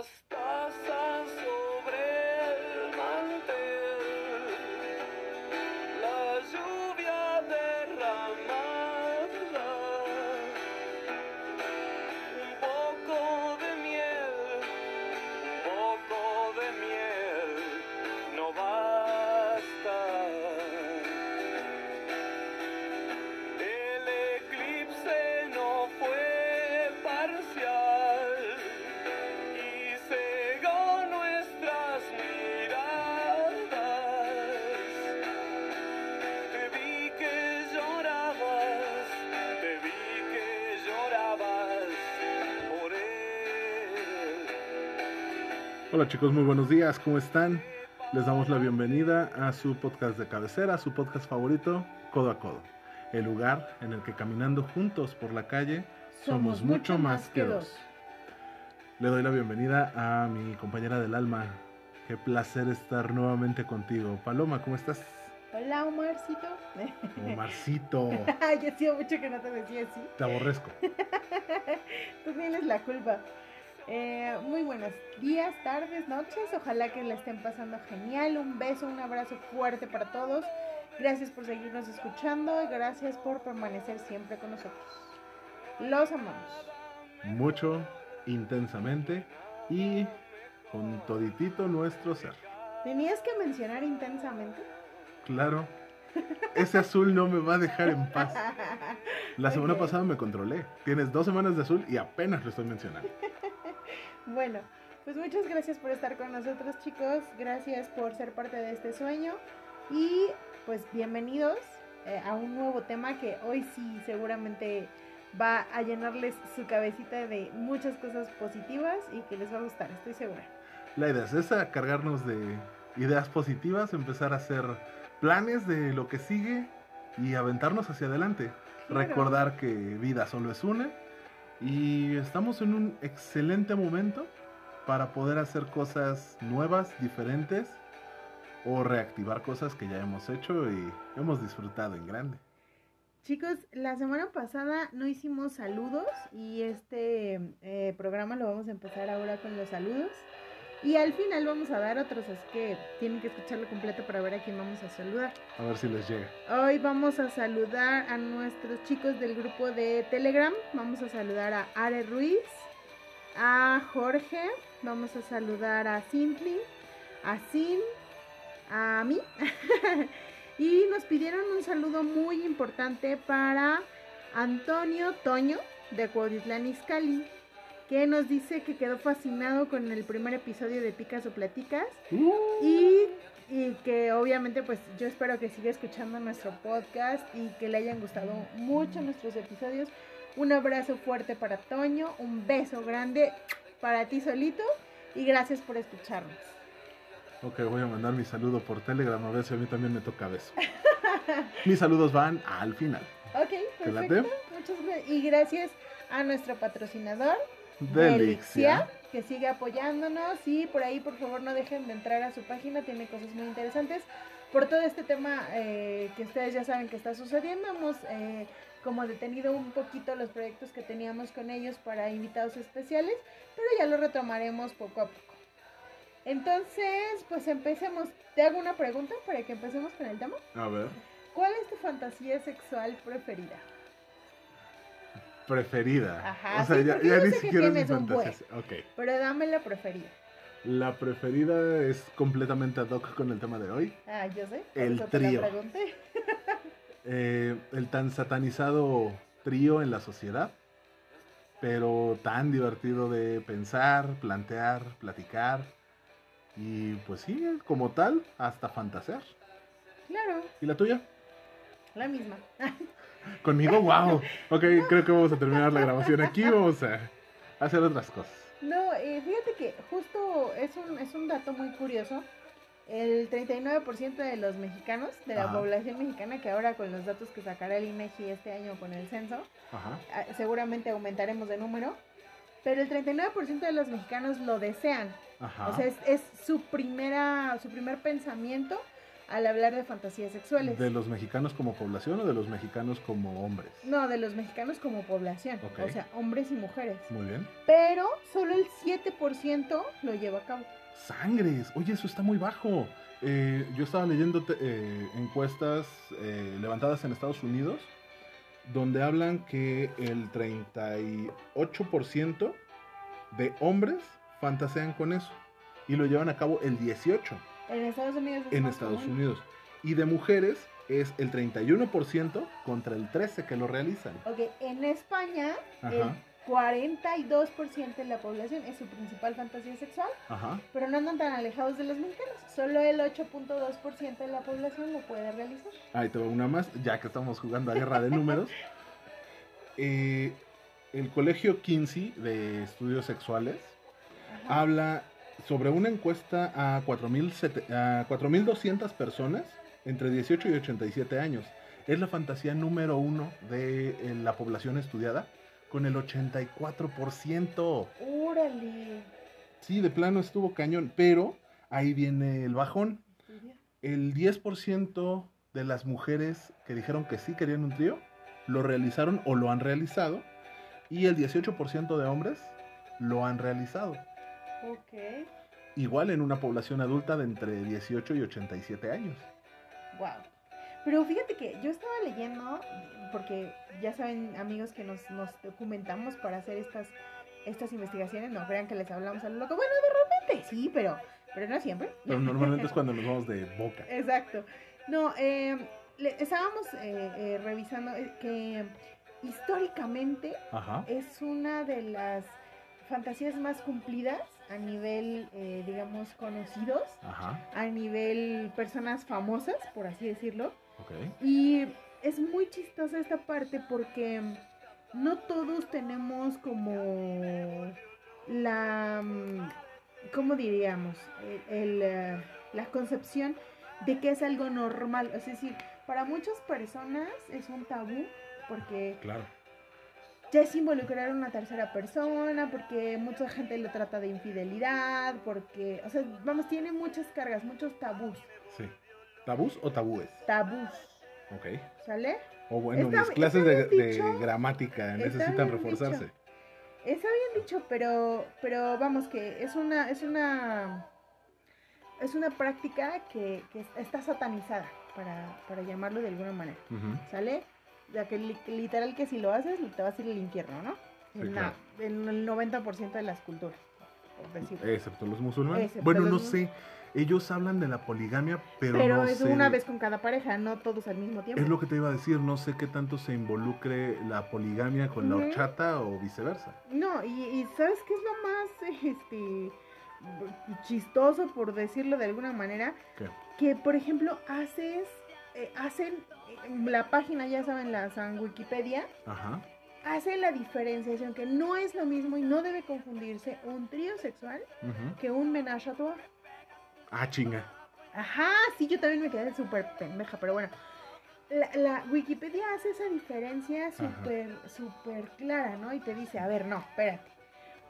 las chicos, muy buenos días, ¿cómo están? Les damos la bienvenida a su podcast de cabecera, su podcast favorito, Codo a Codo, el lugar en el que caminando juntos por la calle somos, mucho más que dos. Le doy la bienvenida a mi compañera del alma. Qué placer estar nuevamente contigo. Paloma, ¿cómo estás? Hola, Omarcito. Omarcito, ya hacía mucho que no te decía así. te aborrezco. Tú tienes la culpa. Eh, muy buenos días, tardes, noches. Ojalá que la estén pasando genial. Un beso, un abrazo fuerte para todos. Gracias por seguirnos escuchando y gracias por permanecer siempre con nosotros. Los amamos. Mucho, intensamente y con toditito nuestro ser. ¿Tenías que mencionar intensamente? Claro. Ese azul no me va a dejar en paz. La semana Ok. pasada me controlé. Tienes dos semanas de azul y apenas lo estoy mencionando. Bueno, pues muchas gracias por estar con nosotros, chicos. Gracias por ser parte de este sueño. Y pues bienvenidos eh, a un nuevo tema que hoy sí seguramente va a llenarles su cabecita de muchas cosas positivas y que les va a gustar, estoy segura. La idea es esa, cargarnos de ideas positivas, empezar a hacer planes de lo que sigue y aventarnos hacia adelante. Claro. Recordar que vida solo es una y estamos en un excelente momento para poder hacer cosas nuevas, diferentes o reactivar cosas que ya hemos hecho y hemos disfrutado en grande. Chicos, la semana pasada no hicimos saludos y este eh, programa lo vamos a empezar ahora con los saludos. Y al final vamos a dar otros, así que tienen que escucharlo completo para ver a quién vamos a saludar. A ver si les llega. Hoy vamos a saludar a nuestros chicos del grupo de Telegram. Vamos a saludar a Are Ruiz, a Jorge, vamos a saludar a Simply, a Sin, a mí. y nos pidieron un saludo muy importante para Antonio Toño de Cuautitlán Izcalli, que nos dice que quedó fascinado con el primer episodio de Picas o Platicas y, y que obviamente pues yo espero que siga escuchando nuestro podcast y que le hayan gustado mucho nuestros episodios. Un abrazo fuerte para Toño, un beso grande para ti solito y gracias por escucharnos. Ok, voy a mandar mi saludo por Telegram a ver si a mí también me toca beso. Mis saludos van al final. Ok, perfecto. Muchas gracias. Y gracias a nuestro patrocinador, Delixia. que sigue apoyándonos y por ahí por favor no dejen de entrar a su página, tiene cosas muy interesantes. Por todo este tema eh, que ustedes ya saben que está sucediendo, hemos eh, como detenido un poquito los proyectos que teníamos con ellos para invitados especiales, pero ya lo retomaremos poco a poco. Entonces, pues empecemos. Te hago una pregunta para que empecemos con el tema. A ver, ¿Cuál es tu fantasía sexual preferida? preferida. Ajá, o sea, sí, ya, ya ni siquiera es mi fantasía. Ok. Pero dame la preferida. La preferida es completamente ad hoc con el tema de hoy. Ah, yo sé. El eso te la trío. pregunté. Eh, el tan satanizado trío en la sociedad, pero tan divertido de pensar, plantear, platicar y pues sí, como tal, hasta fantasear. Claro, ¿Y la tuya? la misma. Conmigo, wow. Ok, creo que vamos a terminar la grabación aquí, vamos a hacer otras cosas. No, eh, fíjate que justo es un, es un dato muy curioso. El 39% de los mexicanos, de la Ajá. población mexicana, que ahora con los datos que sacará el INEGI este año con el censo, Ajá. ah, seguramente aumentaremos de número, pero el 39% de los mexicanos lo desean. Ajá. O sea, es, es su primera, su primer pensamiento al hablar de fantasías sexuales. ¿De los mexicanos como población o de los mexicanos como hombres? No, de los mexicanos como población, Ok. o sea, hombres y mujeres. Muy bien. Pero solo el 7% lo lleva a cabo. Sangres, oye, eso está muy bajo. Eh, yo estaba leyendo eh, encuestas eh, levantadas en Estados Unidos donde hablan que el 38% de hombres fantasean con eso y lo llevan a cabo el 18% En Estados Unidos es en Estados común. Unidos. Y de mujeres es el 31% contra el 13% que lo realizan. Ok, en España, el Ajá. 42% de la población es su principal fantasía sexual, Ajá. pero no andan tan alejados de los mexicanos. Solo el 8.2% de la población lo puede realizar. Ahí te va una más, ya que estamos jugando a guerra de números. Eh, el colegio Kinsey de estudios sexuales Ajá. habla sobre una encuesta a 4.000 a 4.200 personas entre 18 y 87 años. Es la fantasía número uno de eh, la población estudiada, con el 84%. Órale. Sí, de plano estuvo cañón, pero ahí viene el bajón. El 10% de las mujeres que dijeron que sí querían un trío, lo realizaron o lo han realizado. Y el 18% de hombres lo han realizado. Ok. Igual en una población adulta de entre 18 y 87 años. Wow. Pero fíjate que yo estaba leyendo, porque ya saben, amigos, que nos, nos documentamos para hacer estas, estas investigaciones. No crean que les hablamos a lo loco. Bueno, de repente sí, pero, pero no siempre. Pero normalmente es cuando nos vamos de boca. Exacto. No, eh, le- estábamos eh, eh, revisando eh, que históricamente Ajá. es una de las fantasías más cumplidas a nivel, eh, digamos, conocidos, Ajá. a nivel personas famosas, por así decirlo. Y es muy chistosa esta parte porque no todos tenemos como la, mm, ¿cómo diríamos? El, el, eh, la concepción de que es algo normal. Es decir, para muchas personas es un tabú porque Claro. ya es involucrar a una tercera persona, porque mucha gente lo trata de infidelidad, porque, o sea, vamos, tiene muchas cargas, muchos tabús. Sí. ¿Tabús o tabúes? Tabús, Ok. ¿sale? O bueno, Está- mis clases de, gramática necesitan reforzarse. dicho. Está bien dicho, pero, pero vamos que es una, es una, es una práctica que, que está satanizada, para, para llamarlo de alguna manera. ¿sale? Ya que li- literal que si lo haces te vas a ir al infierno, ¿no? Sí, en, la- en el 90% de las culturas, por decirlo. Excepto los musulmanes. Excepto bueno, los no sé. Ellos hablan de la poligamia, pero, Pero no es sé. una vez con cada pareja, no todos al mismo tiempo. Es lo que te iba a decir. No sé qué tanto se involucre la poligamia con la horchata o viceversa. No, y, y ¿sabes qué es lo más este chistoso, por decirlo de alguna manera? ¿Qué? Que, por ejemplo, haces, eh, hacen, en la página, ya saben, la San Wikipedia, Ajá. hace la diferenciación que no es lo mismo y no debe confundirse un trío sexual que un menage a trois. Ah, chinga. Ajá, sí, yo también me quedé súper pendeja, pero bueno. La, la Wikipedia hace esa diferencia súper, súper clara, ¿no? Y te dice, a ver, no, espérate.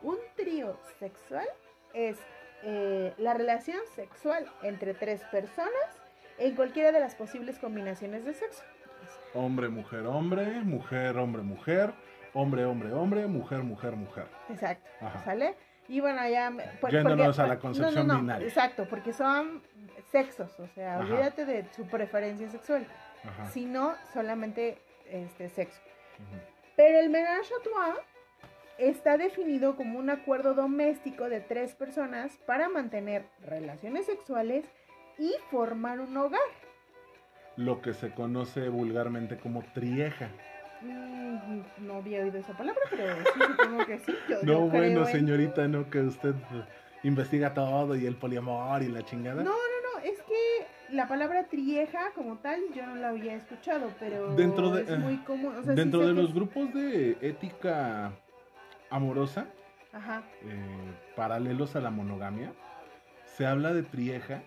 Un trío sexual es eh, la relación sexual entre tres personas en cualquiera de las posibles combinaciones de sexo. Hombre, mujer, hombre. Mujer, hombre, mujer. Hombre, hombre, hombre. Mujer, mujer, mujer. Exacto, Ajá. ¿sale? Y bueno, ya... por- Yéndonos a la no, concepción no, no, binaria. Exacto, porque son sexos, o sea, Ajá. olvídate de su preferencia sexual. Ajá. sino solamente este sexo. Pero el ménage à trois está definido como un acuerdo doméstico de tres personas para mantener relaciones sexuales y formar un hogar. Lo que se conoce vulgarmente como trieja. Mm, no había oído esa palabra, pero sí supongo que sí. Yo, No, yo bueno, en- señorita, no que usted eh, investiga todo y el poliamor y la chingada. No, no, no, es que la palabra trieja como tal yo no la había escuchado, pero Dentro de- es eh, muy común. o sea, sí Dentro de que los grupos de ética amorosa, Ajá, eh, paralelos a la monogamia, se habla de trieja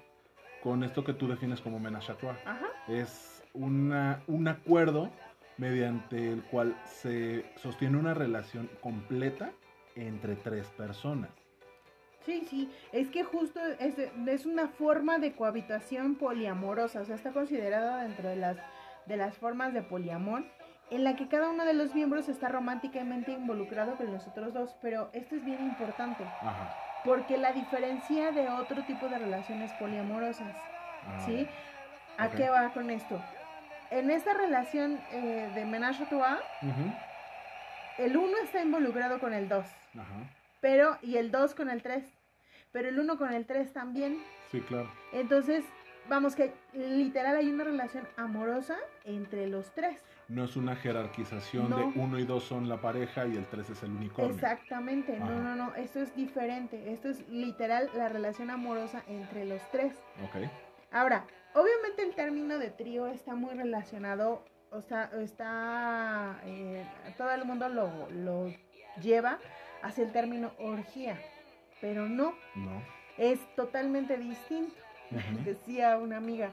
con esto que tú defines como menage ajá. Es una, un acuerdo mediante el cual se sostiene una relación completa entre tres personas. Sí, sí, es que justo es, es una forma de cohabitación poliamorosa, o sea, está considerada dentro de las, de las formas de poliamor, en la que cada uno de los miembros está románticamente involucrado con los otros dos, pero esto es bien importante, Ajá. porque la diferencia de otro tipo de relaciones poliamorosas, Ah, ¿sí? ¿A qué va con esto? En esta relación eh, de menage a trois, ujú, el uno está involucrado con el dos, Ajá. pero, y el dos con el tres, pero el uno con el tres también, Sí, claro. Entonces, vamos que literal hay una relación amorosa entre los tres. No es una jerarquización No. de uno y dos son la pareja y el tres es el unicornio. Exactamente, no, no, no, esto es diferente, esto es literal la relación amorosa entre los tres. Ok. Ahora, obviamente el término de trío está muy relacionado, o sea, está, eh, todo el mundo lo, lo lleva hacia el término orgía, pero no, No. es totalmente distinto. Decía una amiga,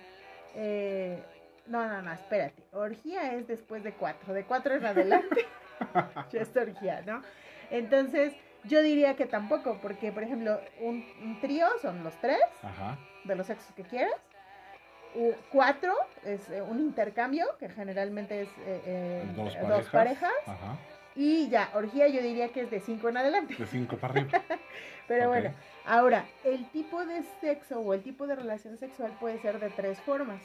eh, no, no, no, espérate, orgía es después de cuatro, de cuatro en adelante, ya es orgía, ¿no? Entonces, yo diría que tampoco, porque, por ejemplo, un, un trío son los tres, Ajá. de los sexos que quieras, cuatro es eh, un intercambio, que generalmente es eh, eh, Dos dos parejas. Ajá. y ya, orgía yo diría que es de cinco en adelante. De cinco para arriba. Pero bueno, ahora, el tipo de sexo o el tipo de relación sexual puede ser de tres formas,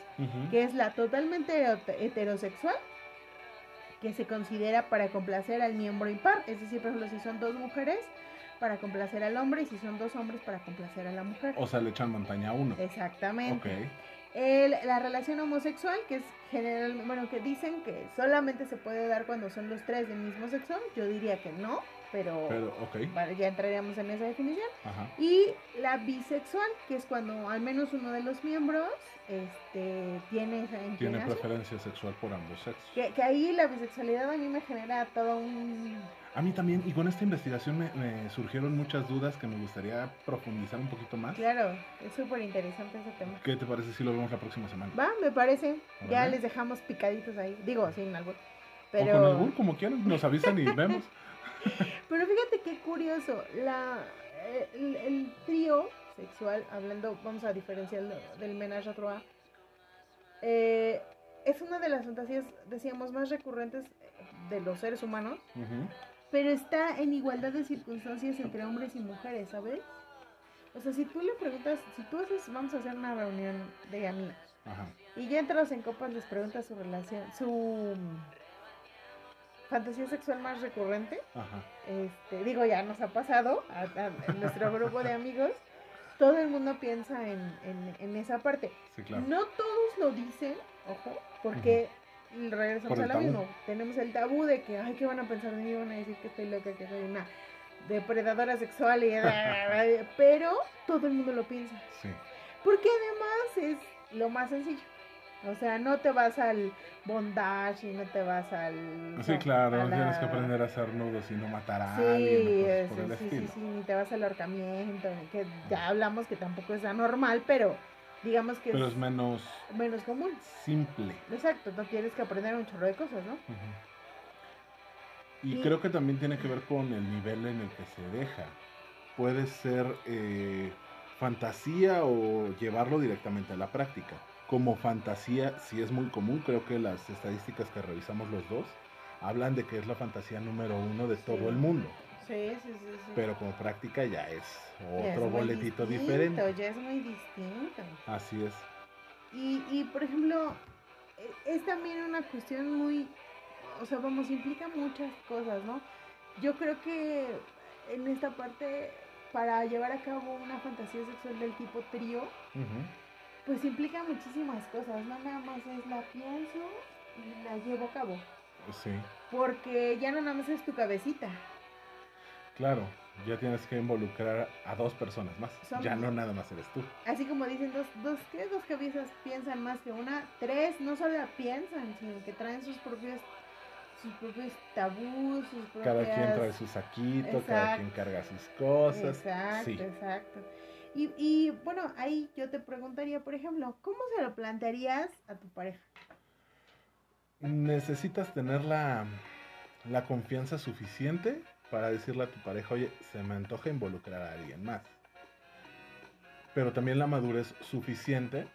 que es la totalmente heterosexual, que se considera para complacer al miembro impar, es decir, por ejemplo, si son dos mujeres, para complacer al hombre, y si son dos hombres, para complacer a la mujer. O sea, le echan montaña a uno. Exactamente. El- la relación homosexual, que es general, bueno, que dicen que solamente se puede dar cuando son los tres del mismo sexo, yo diría que no, pero, Pero, ok. vale, ya entraríamos en esa definición. Ajá. Y la bisexual, que es cuando al menos uno de los miembros este, tiene esa Tiene preferencia sexual por ambos sexos. Que, que ahí la bisexualidad a mí me genera todo un... A mí también, y con esta investigación me, me surgieron muchas dudas que me gustaría profundizar un poquito más. Claro, es súper interesante ese tema. ¿Qué te parece si lo vemos la próxima semana? Va, me parece. Ya les dejamos picaditos ahí. Digo, sin albur. O Pero... con albur, como quieran, nos avisan y vemos. Pero fíjate qué curioso, la, eh, el, el trío sexual, hablando, vamos a diferenciarlo del menage a trois, eh, es una de las fantasías, decíamos, más recurrentes de los seres humanos, Ujú. Pero está en igualdad de circunstancias entre hombres y mujeres, ¿sabes? O sea, si tú le preguntas, si tú haces, vamos a hacer una reunión de amigos, Ajá. y ya entrados en copas les preguntas su relación, su fantasía sexual más recurrente, Ajá. este, digo, ya nos ha pasado a, nuestro grupo de amigos, todo el mundo piensa en, en- en esa parte. Sí, claro. No todos lo dicen, ojo, porque regresamos a lo tabú. mismo. Tenemos el tabú de que, ay, ¿qué van a pensar de mí? Van a decir que estoy loca, que soy una depredadora sexual, y, pero todo el mundo lo piensa. Sí. Porque además es lo más sencillo. O sea, no te vas al bondage y no te vas al... Sí, no, claro, la- tienes que aprender a hacer nudos y no matar a Sí, alguien sí, sí, sí, ni te vas al ahorcamiento, que ya hablamos que tampoco es anormal, pero digamos que Pero es es menos menos común. simple. Exacto, no tienes que aprender un chorro de cosas, ¿no? Ujú. Y Y- creo que también tiene que ver con el nivel en el que se deja. Puede ser eh, fantasía o llevarlo directamente a la práctica. Como fantasía, sí es muy común, creo que las estadísticas que revisamos los dos hablan de que es la fantasía número uno de todo Sí. el mundo. Sí, sí, sí. sí. Pero como práctica ya es Ya es otro boletito distinto, diferente. Ya es muy distinto. Así es. Y, y por ejemplo, e- es también una cuestión muy, o sea, vamos, implica muchas cosas, ¿no? Yo creo que en esta parte, para llevar a cabo una fantasía sexual del tipo trío, pues implica muchísimas cosas, no nada más es la pienso y la llevo a cabo, Sí, porque ya no nada más es tu cabecita, claro. Ya tienes que involucrar a dos personas más. Ya no nada más eres tú. así como dicen dos, dos, ¿qué? Dos cabezas piensan más que una, tres, no solo la piensan, sino que traen sus propios, sus propios tabús, sus propias... Cada quien trae su saquito, cada quien carga sus cosas. Exacto, Sí. exacto. Y, y bueno, ahí yo te preguntaría, por ejemplo, ¿cómo se lo plantearías a tu pareja? Necesitas tener la, la confianza suficiente para decirle a tu pareja, oye, se me antoja involucrar a alguien más. pero también la madurez suficiente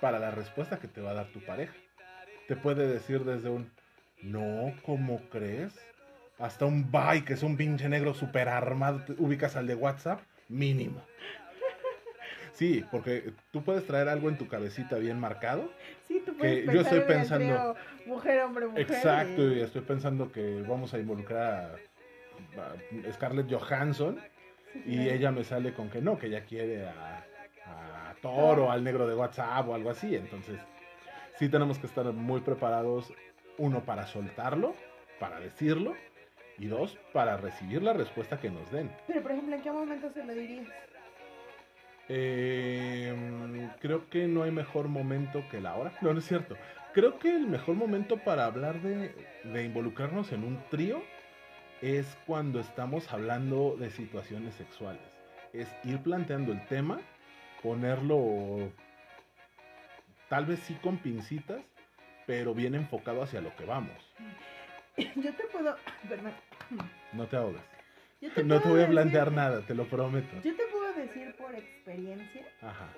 para la respuesta que te va a dar tu pareja. Te puede decir desde un no, ¿cómo crees? Hasta un bye, que es un pinche negro super armado, te ubicas al de WhatsApp, mínimo. Sí, porque tú puedes traer algo en tu cabecita bien marcado. Sí, tú puedes que yo estoy pensando- mujer, hombre, mujer. Exacto, y- estoy pensando que vamos a involucrar Scarlett Johansson y ella me sale con que no, que ella quiere a, a Thor o al negro de WhatsApp o algo así. Entonces, sí tenemos que estar muy preparados, uno, para soltarlo, para decirlo, y dos, para recibir la respuesta que nos den. Pero, por ejemplo, ¿en qué momento se lo dirías? Eh, creo que no hay mejor momento que la hora. No, no es cierto. Creo que el mejor momento para hablar de, de involucrarnos en un trío es cuando estamos hablando de situaciones sexuales. Es ir planteando el tema, ponerlo tal vez sí con pincitas, pero bien enfocado hacia lo que vamos. Yo te puedo. Perdón. No te. Yo te No te voy a plantear nada, te lo prometo. Yo te puedo decir por experiencia Ajá.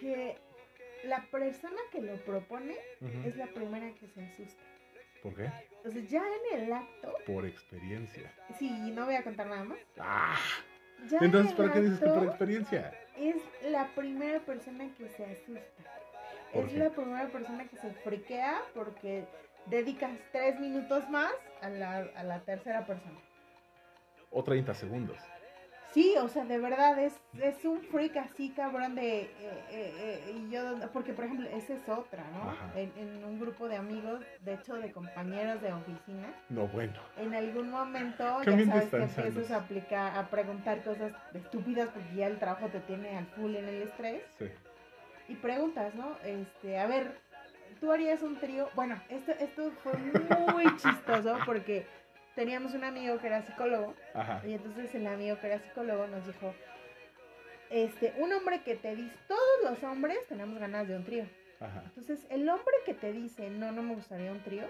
que la persona que lo propone es la primera que se asusta. ¿Por qué? O sea, ya en el acto, Por experiencia. sí, no voy a contar nada más. ¡Ah! Ya Entonces, en ¿para qué dices que por experiencia? Es la primera persona que se asusta. ¿Por Es qué? la primera persona que se friquea porque dedicas tres minutos más a la, a la tercera persona. O 30 segundos. Sí, o sea, de verdad es, es un freak así, cabrón, de... eh, eh, eh, y yo, porque, por ejemplo, esa es otra, ¿no? En, en un grupo de amigos, de hecho, de compañeros de oficina, No, bueno. en algún momento ya sabes que empiezas a aplicar, a preguntar cosas estúpidas porque ya el trabajo te tiene al full en el estrés. Sí. Y preguntas, ¿no? Este, a ver, ¿tú harías un trío? Bueno, esto, esto fue muy chistoso porque teníamos un amigo que era psicólogo Ajá. y entonces el amigo que era psicólogo nos dijo, este, un hombre que te dice, todos los hombres tenemos ganas de un trío. Ajá. Entonces, el hombre que te dice, no, no me gustaría un trío,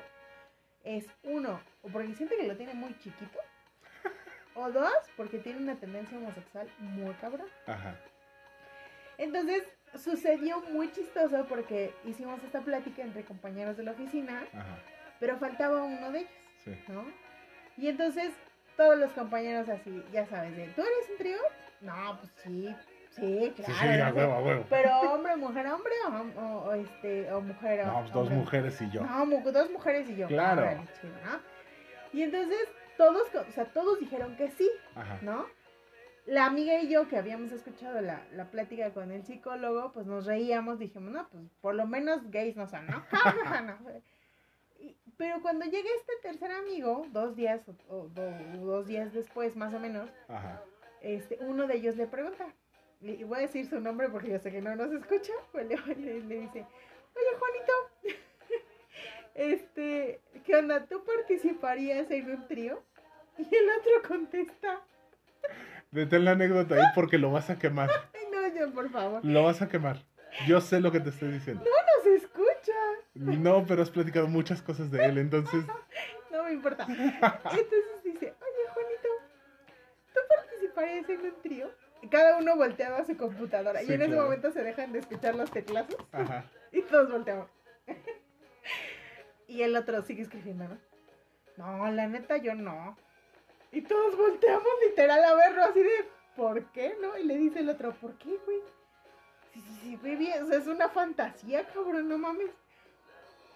es uno, o porque siente que lo tiene muy chiquito, o dos, porque tiene una tendencia homosexual muy cabrón. Ajá. Entonces, sucedió muy chistoso porque hicimos esta plática entre compañeros de la oficina, Ajá. pero faltaba uno de ellos, Sí. ¿no? Y entonces, todos los compañeros así, ya sabes, de, ¿tú eres un trío? No, pues sí, sí, claro. Sí, sí, a huevo, a huevo. Pero hombre, mujer, hombre o, o- o este o mujer. No, pues dos hombre. mujeres y yo. No, mu- dos mujeres y yo. Claro. Órale, chido, ¿no? Y entonces todos, o sea, todos dijeron que sí, Ajá. ¿no? La amiga y yo que habíamos escuchado la, la plática con el psicólogo, pues nos reíamos, dijimos, no, pues por lo menos gays no son, ¿no? Pero cuando llega este tercer amigo, dos días o, o do- dos días después, más o menos, Ajá. este, uno de ellos le pregunta, le- y voy a decir su nombre porque yo sé que no nos escucha, pues le, le- le dice, oye Juanito, este, ¿qué onda? ¿Tú participarías en un trío? Y el otro contesta, Detén la anécdota ahí porque lo vas a quemar. ay no, yo por favor, Lo vas a quemar. Yo sé lo que te estoy diciendo. no No, pero has platicado muchas cosas de él, entonces. no me importa. Entonces dice, oye Juanito, ¿tú participarías en un trío? Y cada uno volteaba a su computadora y en ese momento se dejan de escuchar los teclazos. Ajá. Y todos volteamos. y el otro sigue escribiendo, ¿no? No, la neta yo no. Y todos volteamos literal a verlo así de, ¿por qué no? Y le dice el otro, ¿por qué, güey? Sí, sí, bien, o sea, es una fantasía, cabrón, no mames.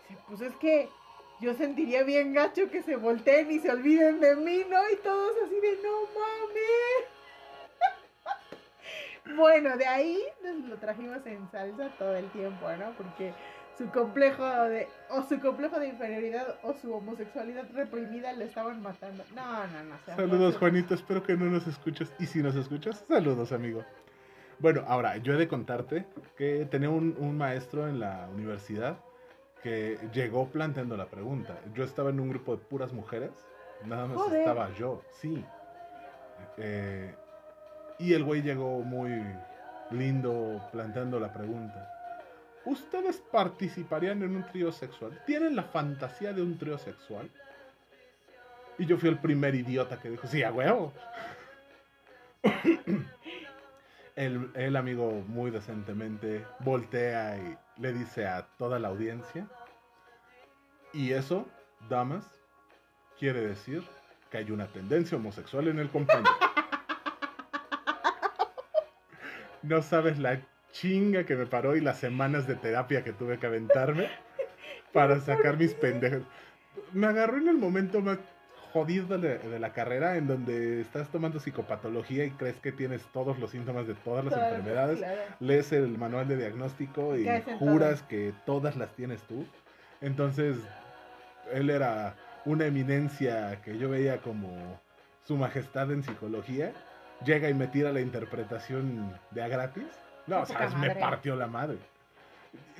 Dice, pues es que yo sentiría bien gacho que se volteen y se olviden de mí, ¿no? Y todos así de, no mames. bueno, de ahí nos lo trajimos en salsa todo el tiempo, ¿no? Porque su complejo de, o su complejo de inferioridad o su homosexualidad reprimida le estaban matando. No, no, no. Saludos, Juanito. Espero que no nos escuches. Y si nos escuchas, saludos, amigo. Bueno, ahora, yo he de contarte que tenía un, un maestro en la universidad que llegó planteando la pregunta. Yo estaba en un grupo de puras mujeres. Nada más Joder. estaba yo, sí. Eh, y el güey llegó muy lindo planteando la pregunta. ¿Ustedes participarían en un trío sexual? ¿Tienen la fantasía de un trío sexual? Y yo fui el primer idiota que dijo, sí, a huevo. El, el amigo muy decentemente voltea y le dice a toda la audiencia. Y eso, damas, quiere decir que hay una tendencia homosexual en el compañero. No sabes la chinga que me paró y las semanas de terapia que tuve que aventarme para sacar mis pendejos. Me agarró en el momento más jodido de, de la carrera en donde estás tomando psicopatología y crees que tienes todos los síntomas de todas las Todas, enfermedades. claro. Lees el manual de diagnóstico y juras que todas las tienes tú. Entonces, él era una eminencia que yo veía como su majestad en psicología. Llega y me tira la interpretación de a gratis. No, sabes, poca me partió la madre.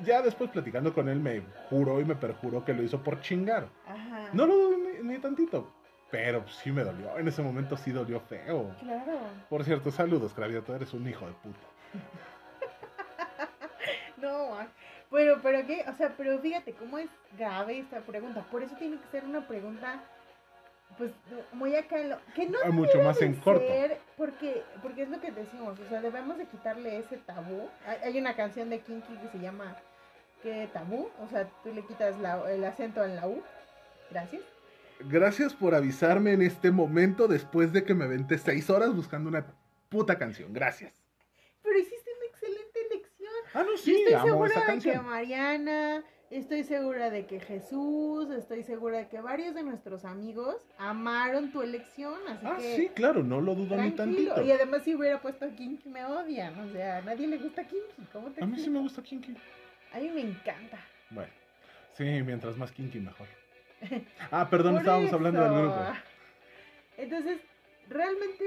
Ya después platicando con él me juró y me perjuró que lo hizo por chingar. Ajá. No lo ni, ni tantito, pero sí me dolió. En ese momento sí dolió feo. Claro. Por cierto, saludos, Cravioto, eres un hijo de puta. No, ah, pero, pero qué, o sea, pero fíjate cómo es grave esta pregunta. Por eso tiene que ser una pregunta, pues, muy acá, en lo- que no Ah, Mucho más de en corto. porque, porque es lo que decimos, o sea, debemos de quitarle ese tabú. Hay, hay una canción de Kinky que se llama ¿Qué tabú? O sea, tú le quitas la- el acento en la U. Gracias. Gracias por avisarme en este momento después de que me aventé seis horas buscando una puta canción. Gracias. Pero hiciste una excelente elección. Ah, no, Yo sí, estoy amo segura esa de que. Mariana, estoy segura de que Jesús, estoy segura de que varios de nuestros amigos amaron tu elección, así Ah, que sí, claro, no lo dudo ni tranquilo. tantito. Y además si hubiera puesto a Kinky me odian, o sea, a nadie le gusta Kinky, ¿cómo te A mí sí me gusta Kinky. A mí me encanta. Bueno, sí, mientras más Kinky mejor. Ah, perdón, Por estábamos hablando del grupo. Entonces, realmente,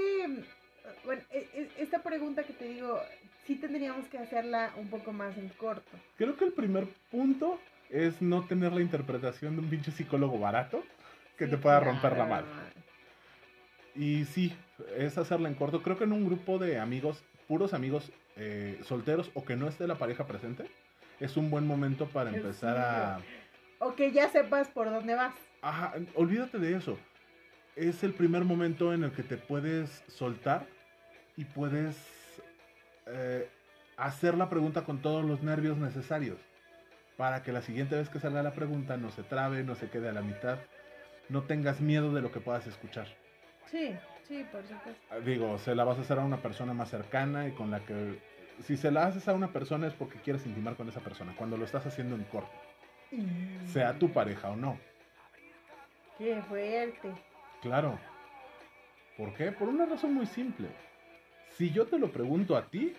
bueno, e- e- esta pregunta que te digo, sí tendríamos que hacerla un poco más en corto. Creo que el primer punto es no tener la interpretación de un pinche psicólogo barato que Sí, te pueda claro, romper la madre. Y sí, es hacerla en corto. Creo que en un grupo de amigos, puros amigos eh, solteros o que no esté la pareja presente, es un buen momento para Sí. empezar a... O que ya sepas por dónde vas. Ajá, olvídate de eso. Es el primer momento en el que te puedes soltar y puedes eh, hacer la pregunta con todos los nervios necesarios. Para que la siguiente vez que salga la pregunta no se trabe, no se quede a la mitad, no tengas miedo de lo que puedas escuchar. Sí, sí, por supuesto. Ah, Digo, se la vas a hacer a una persona más cercana y con la que... Si se la haces a una persona es porque quieres intimar con esa persona, cuando lo estás haciendo en corto, sea tu pareja o no. Qué fuerte. Claro. ¿Por qué? Por una razón muy simple. Si yo te lo pregunto a ti,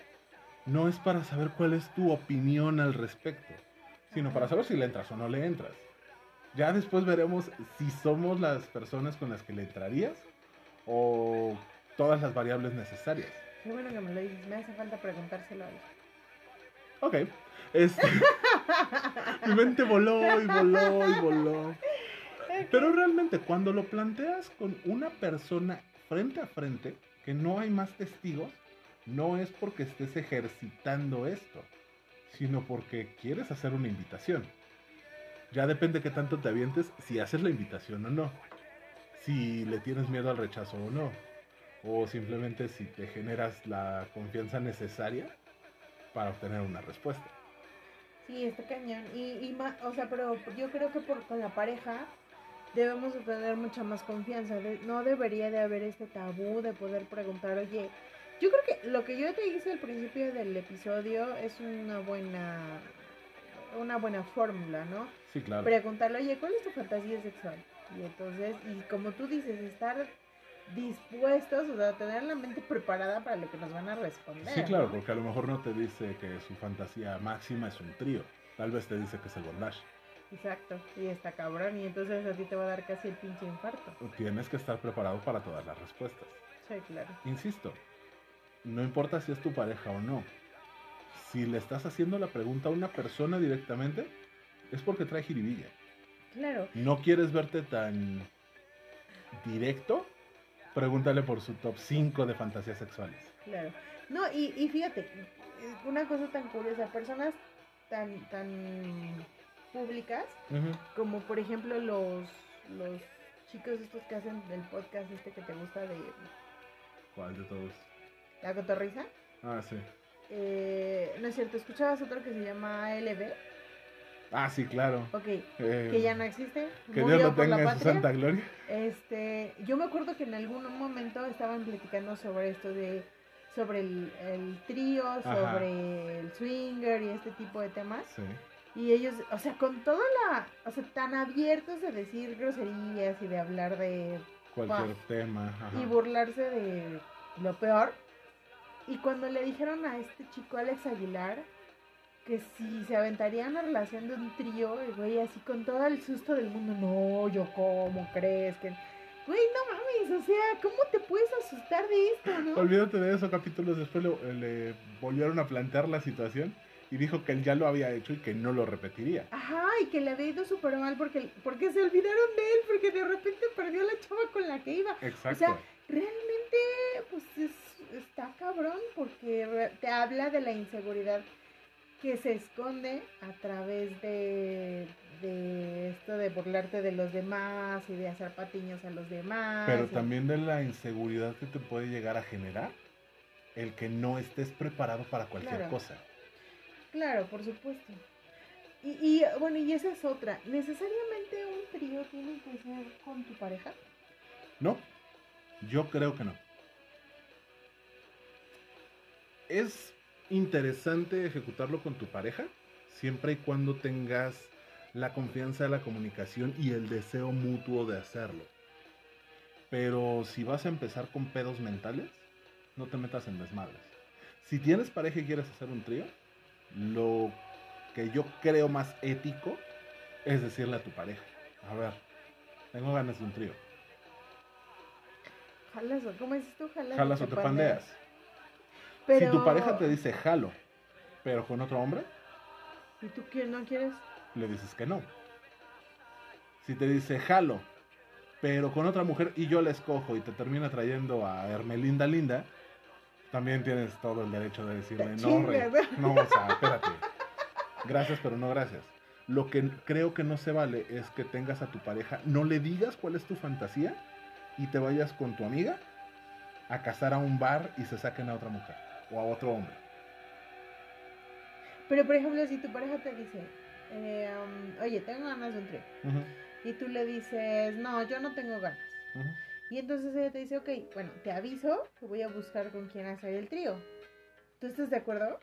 no es para saber cuál es tu opinión al respecto, sino para saber si le entras o no le entras. Ya después veremos si somos las personas con las que le entrarías o todas las variables necesarias. Qué bueno que me lo dices. Me hace falta preguntárselo a él. Ok. Este... Mi mente voló y voló y voló. Pero realmente cuando lo planteas con una persona frente a frente, que no hay más testigos, no es porque estés ejercitando esto, sino porque quieres hacer una invitación. Ya depende qué tanto te avientes si haces la invitación o no. Si le tienes miedo al rechazo o no. O simplemente si te generas la confianza necesaria para obtener una respuesta. Sí, está cañón. Y, y ma- o sea, pero yo creo que por, con la pareja debemos de tener mucha más confianza. de- no debería de haber este tabú de poder preguntar, oye, yo creo que lo que yo te hice al principio del episodio es una buena, una buena fórmula, ¿no? Sí, claro. Preguntarle, oye, ¿cuál es tu fantasía sexual? Y entonces, y como tú dices, estar dispuestos, o sea, tener la mente preparada para lo que nos van a responder. Sí, claro, ¿no? porque a lo mejor no te dice que su fantasía máxima es un trío. Tal vez te dice que es el bondage. Exacto, y está cabrón, y entonces a ti te va a dar casi el pinche infarto. Tienes que estar preparado para todas las respuestas. Sí, claro. Insisto, no importa si es tu pareja o no. Si le estás haciendo la pregunta a una persona directamente, es porque trae jiribilla. Claro, No quieres verte tan directo, pregúntale por su top 5 de fantasías sexuales. claro. No, y, y fíjate, una cosa tan curiosa, personas tan, tan públicas, como por ejemplo los, los chicos estos que hacen del podcast este que te gusta de ¿Cuál de todos? La Cotorrisa, Ah, sí. Eh, no es cierto, ¿escuchabas otro que se llama LB? Ah, sí, claro. Ok, Eh, que ya no existe. Que Dios lo tenga en su santa gloria. Este, yo me acuerdo que en algún momento estaban platicando sobre esto de sobre el, el trío, sobre el swinger y este tipo de temas. Sí. Y ellos, o sea, con toda la, o sea, tan abiertos de decir groserías y de hablar de Cualquier tema. ajá. y burlarse de lo peor. Y cuando le dijeron a este chico Alex Aguilar que si se aventaría una relación de un trío, el güey así con todo el susto del mundo, no, yo cómo crees que... Güey, no mames, o sea, ¿cómo te puedes asustar de esto, no? Olvídate de eso, capítulos después le, le volvieron a plantear la situación y dijo que él ya lo había hecho y que no lo repetiría. Ajá, y que le había ido súper mal porque, porque se olvidaron de él, porque de repente perdió la chava con la que iba. Exacto. sea, Realmente, pues es- está cabrón porque te habla de la inseguridad que se esconde a través de, de esto de burlarte de los demás y de hacer patiños a los demás. Pero también de la inseguridad que te puede llegar a generar el que no estés preparado para cualquier Claro. cosa. Claro, por supuesto. Y, y bueno, y esa es otra. ¿Necesariamente un trío tiene que ser con tu pareja? No, yo creo que no. Es interesante ejecutarlo con tu pareja siempre y cuando tengas la confianza, la comunicación y el deseo mutuo de hacerlo. Pero si vas a empezar con pedos mentales, no te metas en desmadres. Si tienes pareja y quieres hacer un trío, lo que yo creo más ético es decirle a tu pareja, a ver, tengo ganas de un trío. Jalas o, ¿cómo dices tú? Jalas, jalas o te pandeas. Pero... Si tu pareja te dice jalo, pero con otro hombre, ¿Y tú qué, no quieres? le dices que no. Si te dice jalo, pero con otra mujer y yo la escojo y te termina trayendo a Hermelinda Linda, también tienes todo el derecho de decirle, no, rey, chingas". no, o sea, espérate. Gracias, pero no gracias. Lo que creo que no se vale es que tengas a tu pareja, no le digas cuál es tu fantasía y te vayas con tu amiga a casar a un bar y se saquen a otra mujer o a otro hombre. Pero, por ejemplo, si tu pareja te dice, eh, um, oye, tengo ganas de un trío. Y tú le dices, no, yo no tengo ganas. Y entonces ella te dice, ok, bueno, te aviso que voy a buscar con quién hacer el trío. ¿Tú estás de acuerdo?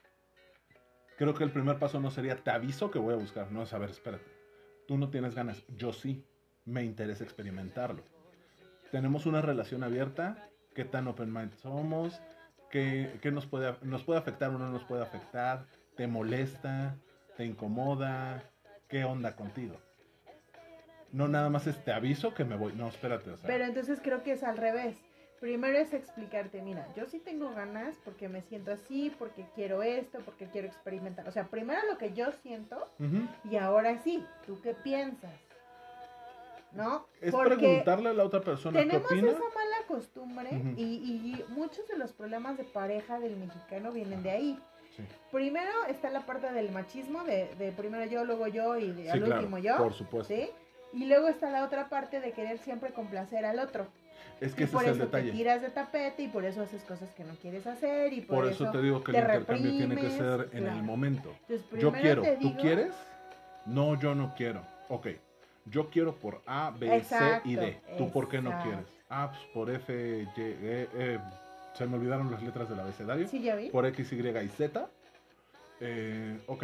Creo que el primer paso no sería te aviso que voy a buscar. No es a ver, espérate. Tú no tienes ganas. Yo sí. Me interesa experimentarlo. Tenemos una relación abierta. ¿Qué tan open mind somos? ¿Qué, qué nos, puede, nos puede afectar o no nos puede afectar? ¿Te molesta? ¿Te incomoda? ¿Qué onda contigo? No nada más es te aviso que me voy. No, espérate. O sea, Pero entonces creo que es al revés. Primero es explicarte, mira, yo sí tengo ganas porque me siento así, porque quiero esto, porque quiero experimentar. O sea, primero lo que yo siento y ahora sí, ¿tú qué piensas? ¿No? Es Porque preguntarle a la otra persona qué tenemos opina. esa mala costumbre Ujú. y, y muchos de los problemas de pareja del mexicano vienen de ahí. Sí. Primero está la parte del machismo, de, de primero yo, luego yo y de Sí, al claro, último yo. por supuesto. ¿sí? Y luego está la otra parte de querer siempre complacer al otro. Es que y ese por es el eso detalle. te tiras de tapete y por eso haces cosas que no quieres hacer y por, Por eso te digo que el te intercambio tiene que reprimes, ser en claro. el momento. Entonces, Yo quiero, te ¿tú digo- quieres? No, yo no quiero. Ok, yo quiero por A, B, Exacto, C y D. ¿Tú por qué no quieres? Ah, pues por F, Y, E, E. Se me olvidaron las letras del abecedario. Sí, ya vi. Por X, Y y Z. Eh, ok,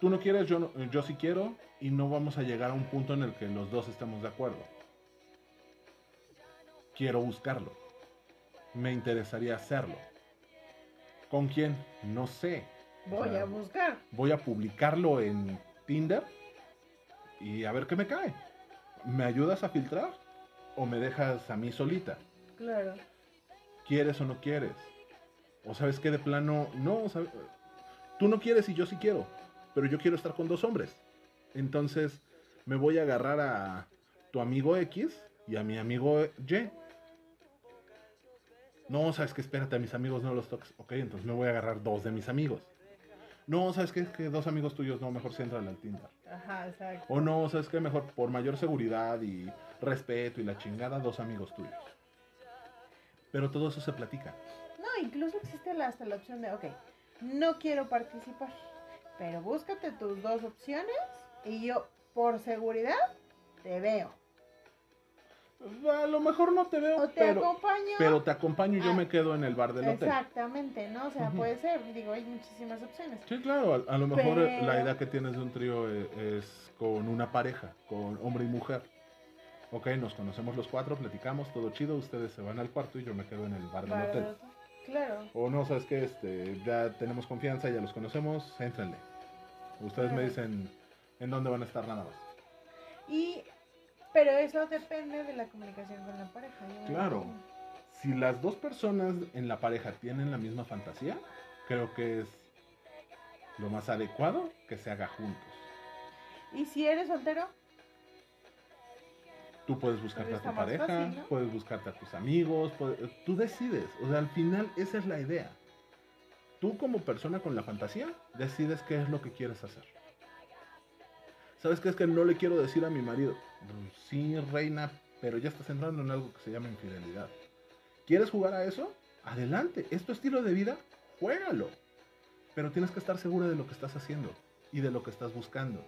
tú no quieres, yo, no- yo sí quiero y no vamos a llegar a un punto en el que los dos estemos de acuerdo. Quiero buscarlo. Me interesaría hacerlo. ¿Con quién? No sé. O Voy sea, a buscar. voy a publicarlo en Tinder y a ver qué me cae. ¿Me ayudas a filtrar o me dejas a mí solita? Claro. ¿Quieres o no quieres? O sabes que de plano, no, sabe- tú no quieres y yo sí quiero, pero yo quiero estar con dos hombres. Entonces me voy a agarrar a tu amigo X y a mi amigo Y. No, sabes que espérate, a mis amigos no los toques. Ok, entonces me voy a agarrar dos de mis amigos. No, sabes que, que dos amigos tuyos, no, mejor sí entra al Tinder. Ajá, exacto. O no, sabes que mejor por mayor seguridad y respeto y la chingada, dos amigos tuyos. Pero todo eso se platica. No, incluso existe la- hasta la opción de, ok, no quiero participar, pero búscate tus dos opciones y yo, por seguridad, te veo. A lo mejor no te veo, O te pero, acompaño. pero te acompaño y yo Ah, me quedo en el bar del hotel. Exactamente, ¿no? O sea, puede ser, digo, hay muchísimas opciones. Sí, claro, a, a lo mejor Pero- la idea que tienes de un trío eh, es con una pareja, con hombre y mujer. Ok, nos conocemos los cuatro, platicamos, todo chido, ustedes se van al cuarto y yo me quedo en el bar del hotel. Claro. O no, sabes que este, ya tenemos confianza, ya los conocemos, éntrenle. Ustedes me dicen en dónde van a estar nada más. Y, pero eso depende de la comunicación con la pareja. Claro. Si las dos personas en la pareja tienen la misma fantasía, creo que es lo más adecuado que se haga juntos. Y si eres soltero, Tú puedes buscarte a tu pareja, fácil, ¿no? puedes buscarte a tus amigos, puedes- tú decides. O sea, al final esa es la idea. Tú como persona con la fantasía decides qué es lo que quieres hacer. ¿Sabes qué es que no le quiero decir a mi marido? "Mm, Sí, reina, pero ya estás entrando en algo que se llama infidelidad. ¿Quieres jugar a eso? Adelante, es tu estilo de vida, juégalo. Pero tienes que estar segura de lo que estás haciendo y de lo que estás buscando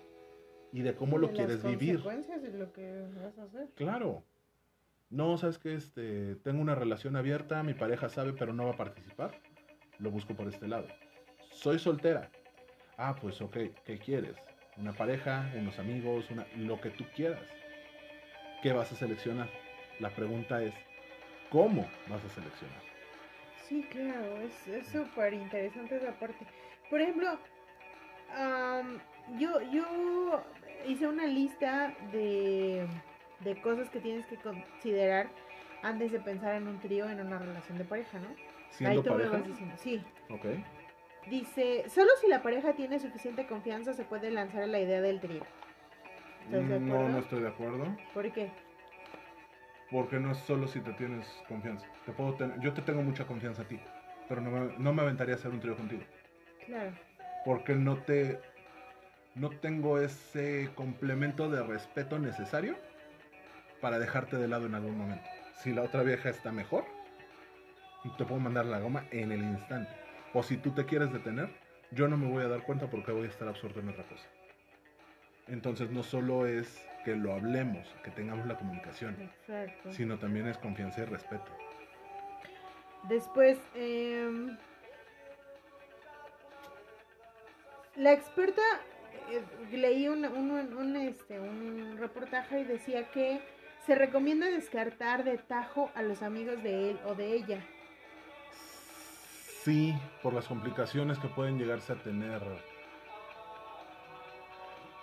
y de cómo lo de quieres las vivir. consecuencias de lo que vas a hacer. Claro. No, sabes que este, tengo una relación abierta, mi pareja sabe, pero no va a participar. Lo busco por este lado. Soy soltera. Ah, pues ok, ¿qué quieres? Una pareja, unos amigos, una, lo que tú quieras. ¿Qué vas a seleccionar? La pregunta es, ¿cómo vas a seleccionar? Sí, claro, es es súper interesante esa parte. Por ejemplo, am, yo, yo hice una lista de, de cosas que tienes que considerar antes de pensar en un trío, en una relación de pareja, ¿no? Siendo Ahí tú me vas diciendo, sí. Ok. Dice, solo si la pareja tiene suficiente confianza se puede lanzar a la idea del trío. ¿Estás de No, no estoy de acuerdo. ¿Por qué? Porque no es solo si te tienes confianza. Te puedo ten- yo te tengo mucha confianza a ti, pero no me, no me aventaría a hacer un trío contigo. Claro. porque no te no tengo ese complemento de respeto necesario para dejarte de lado en algún momento. Si la otra vieja está mejor, te puedo mandar la goma en el instante. O si tú te quieres detener, yo no me voy a dar cuenta porque voy a estar absorto en otra cosa. Entonces no solo es que lo hablemos, que tengamos la comunicación, Exacto. sino también es confianza y respeto. Después, em, la experta, eh, leí un, un, un, este, un reportaje y decía que se recomienda descartar de tajo a los amigos de él o de ella. Sí, por las complicaciones que pueden llegarse a tener.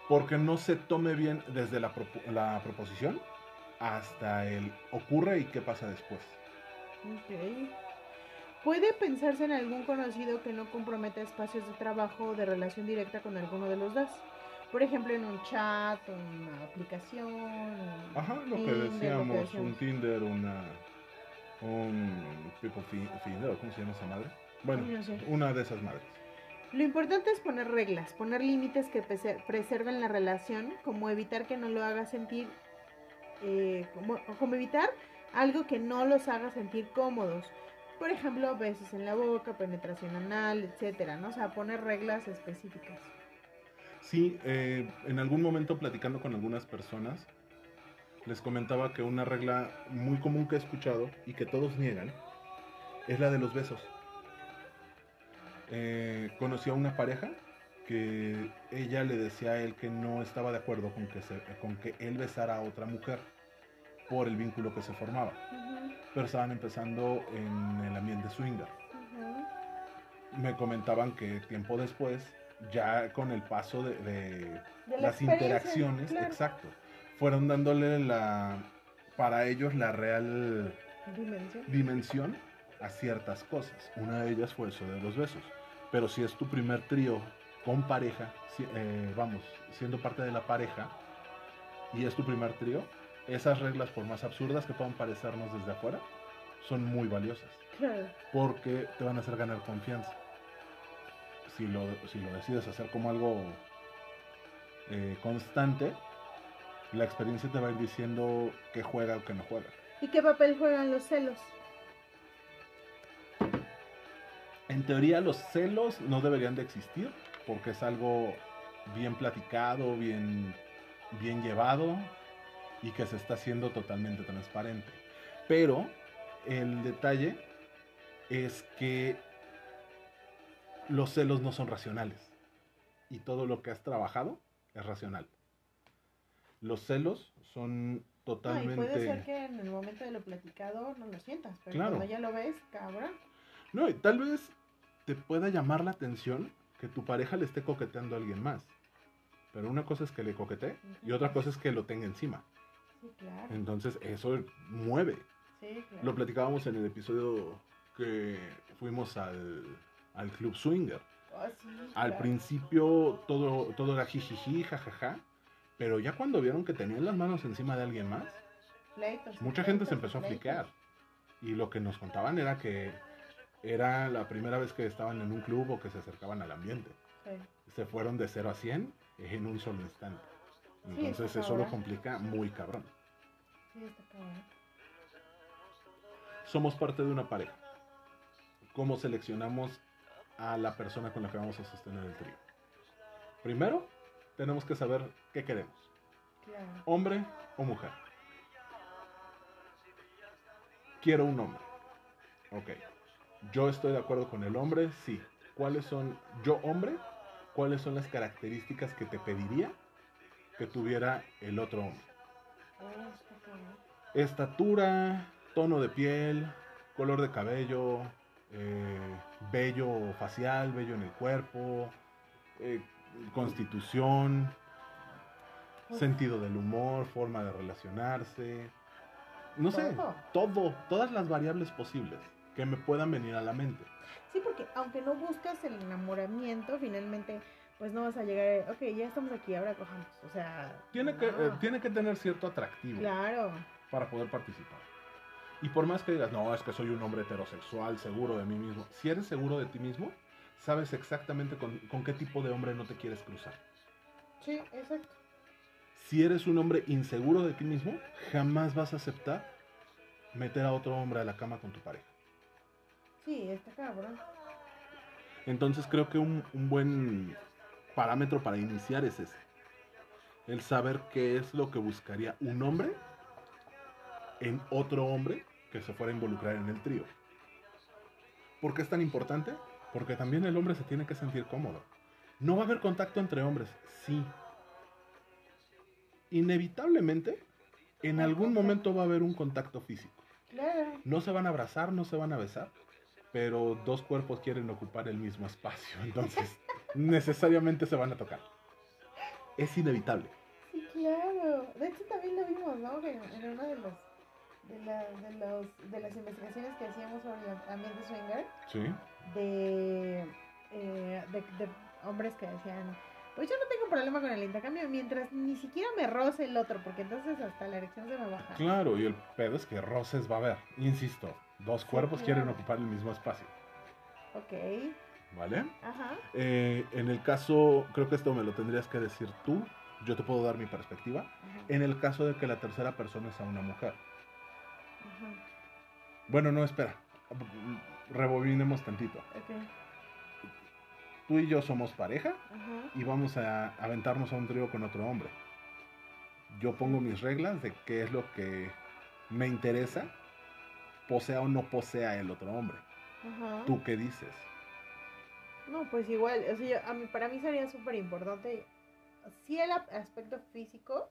Porque no se tome bien desde la, propo- la proposición hasta el ocurre y qué pasa después. Ok. Puede pensarse en algún conocido que no comprometa espacios de trabajo o de relación directa con alguno de los dos. Por ejemplo, en un chat, una aplicación. Ajá, lo que Tinder, lo que decíamos, un decíamos. Tinder, una. Un People Fi- Finder, ¿cómo se llama esa madre? Bueno, No sé. una de esas madres. Lo importante es poner reglas, poner límites que preserven la relación, como evitar que no lo haga sentir, eh, como, como evitar algo que no los haga sentir cómodos. Por ejemplo, besos en la boca, penetración anal, etcétera, ¿no? O sea, poner reglas específicas. Sí, eh, en algún momento platicando con algunas personas, les comentaba que una regla muy común que he escuchado y que todos niegan es la de los besos. Eh, conocí a una pareja que ella le decía a él que no estaba de acuerdo con que, se- con que él besara a otra mujer por el vínculo que se formaba. Pero estaban empezando en el ambiente swinger me comentaban que tiempo después, ya con el paso de, de De la las interacciones, claro. exacto, fueron dándole la, para ellos la real Dimensión. dimensión a ciertas cosas. Una de ellas fue eso de los besos. Pero si es tu primer trío con pareja, si- eh, vamos, siendo parte de la pareja, y es tu primer trío, esas reglas, por más absurdas que puedan parecernos desde afuera, son muy valiosas Claro. porque te van a hacer ganar confianza. Si lo, si lo decides hacer como algo eh, constante, la experiencia te va a ir diciendo que juega o que no juega. ¿Y qué papel juegan los celos? En teoría los celos no deberían de existir porque es algo bien platicado, bien, bien llevado y que se está haciendo totalmente transparente. Pero el detalle es que los celos no son racionales y todo lo que has trabajado es racional. Los celos son No, y totalmente... puede ser que en el momento de lo platicado no lo sientas, pero Claro. cuando ya lo ves, cabrón. No, y tal vez te pueda llamar la atención que tu pareja le esté coqueteando a alguien más. Pero una cosa es que le coquetee y otra cosa es que lo tenga encima. Sí, claro. Entonces eso mueve. Sí, claro. Lo platicábamos en el episodio que fuimos al, al Club Swinger. Ah, sí, Al claro. principio todo, todo era jijiji, jajaja. Pero ya cuando vieron que tenían las manos encima de alguien más, Pleitos, mucha gente se pleitos, empezó a pleitos. fliquear. Y lo que nos contaban era que era la primera vez que estaban en un club o que se acercaban al ambiente. Sí. Se fueron de 0 a 100 en un solo instante. Entonces eso lo complica muy cabrón. Sí, está cabrón. Somos parte de una pareja. ¿Cómo seleccionamos a la persona con la que vamos a sostener el trío? Primero, tenemos que saber qué queremos. Claro. hombre o mujer. Quiero un hombre. Ok. Yo estoy de acuerdo con el hombre, sí. ¿Cuáles son, yo hombre, cuáles son las características que te pediría que tuviera el otro hombre? Estatura, tono de piel, color de cabello, eh, vello facial, vello en el cuerpo, eh, constitución, sentido del humor, forma de relacionarse, no sé, todo, todas las variables posibles que me puedan venir a la mente. Sí, porque aunque no buscas el enamoramiento, finalmente, pues no vas a llegar, ok, ya estamos aquí, ahora cojamos. O sea, Tiene que, eh, tiene que tener cierto atractivo Claro. para poder participar. Y por más que digas, no, es que soy un hombre heterosexual, seguro de mí mismo, si eres seguro de ti mismo, sabes exactamente con, con qué tipo de hombre no te quieres cruzar. Sí, exacto. Si eres un hombre inseguro de ti mismo, jamás vas a aceptar meter a otro hombre a la cama con tu pareja. Sí, está cabrón. Entonces creo que un, un buen parámetro para iniciar es ese. El saber qué es lo que buscaría un hombre en otro hombre que se fuera a involucrar en el trío. ¿Por qué es tan importante? Porque también el hombre se tiene que sentir cómodo. No va a haber contacto entre hombres, sí. Inevitablemente, en algún momento va a haber un contacto físico. Claro. No se van a abrazar, no se van a besar, pero dos cuerpos quieren ocupar el mismo espacio, entonces necesariamente se van a tocar. Es inevitable. Sí, claro. De hecho, también lo vimos, ¿no? Que en una de los de, la, de, los, de las investigaciones que hacíamos sobre ambiente swinger, Sí. de, eh, de, de hombres que decían, pues yo no tengo problema con el intercambio mientras ni siquiera me roce el otro, porque entonces hasta la erección se me baja. Claro, y el pedo es que roces va a haber. Insisto, dos cuerpos claro. quieren ocupar el mismo espacio. Ok, ¿Vale? ajá, Eh, en el caso, creo que esto me lo tendrías que decir tú. Yo te puedo dar mi perspectiva. ajá, En el caso de que la tercera persona sea una mujer. ajá, Bueno, no, espera. Rebobinemos tantito. ok, Tú y yo somos pareja ajá, y vamos a aventarnos a un trío con otro hombre. Yo pongo mis reglas de qué es lo que me interesa, posea o no posea el otro hombre. ajá. ¿Tú qué dices? No, pues igual, o sea, yo- a mí, para mí sería súper importante, sí el aspecto físico,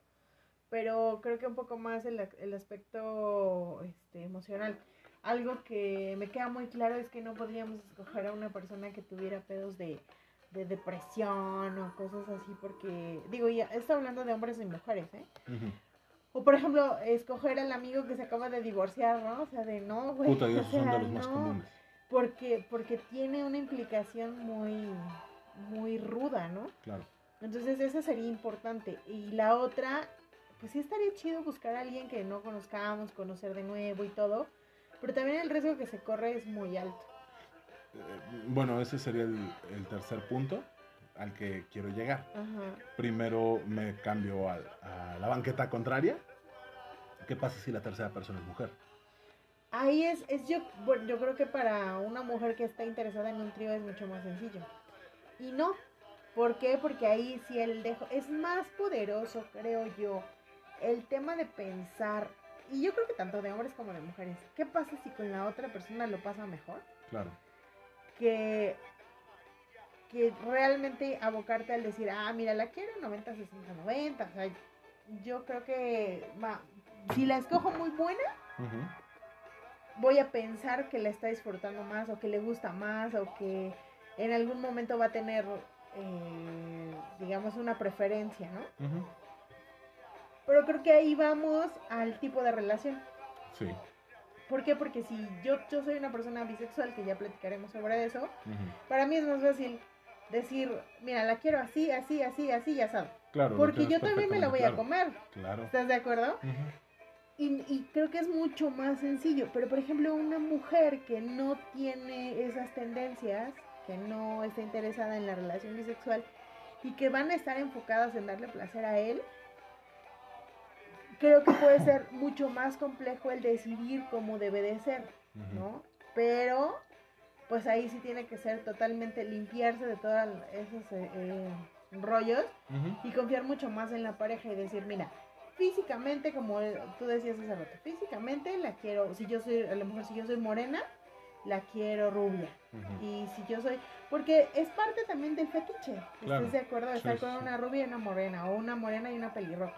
pero creo que un poco más el, el aspecto este, emocional. Algo que me queda muy claro es que no podríamos escoger a una persona que tuviera pedos de, de depresión o cosas así, porque, digo, ya estoy hablando de hombres y mujeres, ¿eh? O por ejemplo, escoger al amigo que se acaba de divorciar, ¿no? O sea, de no, güey. Puta, y o esos son sea, de los más no. comunes. Porque, porque tiene una implicación muy, muy ruda, ¿no? Claro. Entonces esa sería importante. Y la otra, pues sí estaría chido buscar a alguien que no conozcamos, conocer de nuevo y todo. Pero también el riesgo que se corre es muy alto. Eh, bueno, ese sería el, el tercer punto al que quiero llegar. Ajá. Primero me cambio a, a la banqueta contraria. ¿Qué pasa si la tercera persona es mujer? Ahí es, es yo, bueno, yo creo que para una mujer que está interesada en un trío es mucho más sencillo. Y no. ¿Por qué? Porque ahí sí el dejo es más poderoso, creo yo, el tema de pensar. Y yo creo que tanto de hombres como de mujeres. ¿Qué pasa si con la otra persona lo pasa mejor? Claro. Que, que realmente abocarte al decir, ah, mira, la quiero 90, 60, 90. O sea, yo creo que si la escojo muy buena, voy a pensar que la está disfrutando más o que le gusta más o que en algún momento va a tener, eh, digamos, una preferencia, ¿no? Pero creo que ahí vamos al tipo de relación. Sí. ¿Por qué? Porque si yo, yo soy una persona bisexual, que ya platicaremos sobre eso, para mí es más fácil decir, mira, la quiero así, así, así, así, ya sabes. Claro. Porque yo también me la voy a comer. claro. ¿Estás de acuerdo? Y, y creo que es mucho más sencillo. Pero, por ejemplo, una mujer que no tiene esas tendencias, que no está interesada en la relación bisexual y que van a estar enfocadas en darle placer a él, creo que puede ser mucho más complejo el decidir cómo debe de ser. ¿no? Pero, pues ahí sí tiene que ser totalmente limpiarse de todos esos eh, eh, rollos y confiar mucho más en la pareja y decir, mira, físicamente, como tú decías hace rato, físicamente la quiero, si yo soy, a lo mejor si yo soy morena, la quiero rubia. Y si yo soy, porque es parte también del fetiche, Claro. ¿estás de acuerdo? De estar sí, con sí. una rubia y una morena, o una morena y una pelirroja,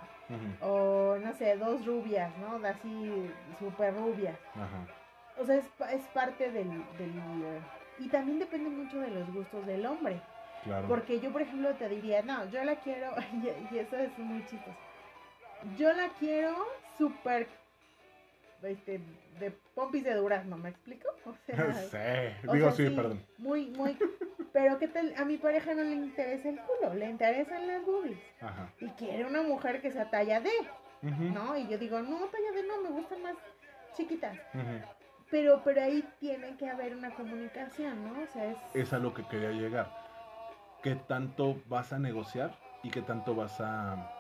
o no sé, dos rubias, ¿no? Así, súper rubias. Ajá. O sea, es, es parte del, del... Y también depende mucho de los gustos del hombre. Claro. Porque yo, por ejemplo, te diría, no, yo la quiero, y, y eso es muy chistoso. Yo la quiero súper, este, de pompis de durazno, ¿me explico? O sea, sí. o Digo sea, sí, perdón. Muy, muy, pero ¿qué tal? A mi pareja no le interesa el culo, le interesan las boobies. Ajá. Y quiere una mujer que sea talla D, Ujú. ¿no? Y yo digo, no, talla D no, me gustan más chiquitas. Ujú. Pero, pero ahí tiene que haber una comunicación, ¿no? O sea, es... Es a lo que quería llegar. ¿Qué tanto vas a negociar y qué tanto vas a,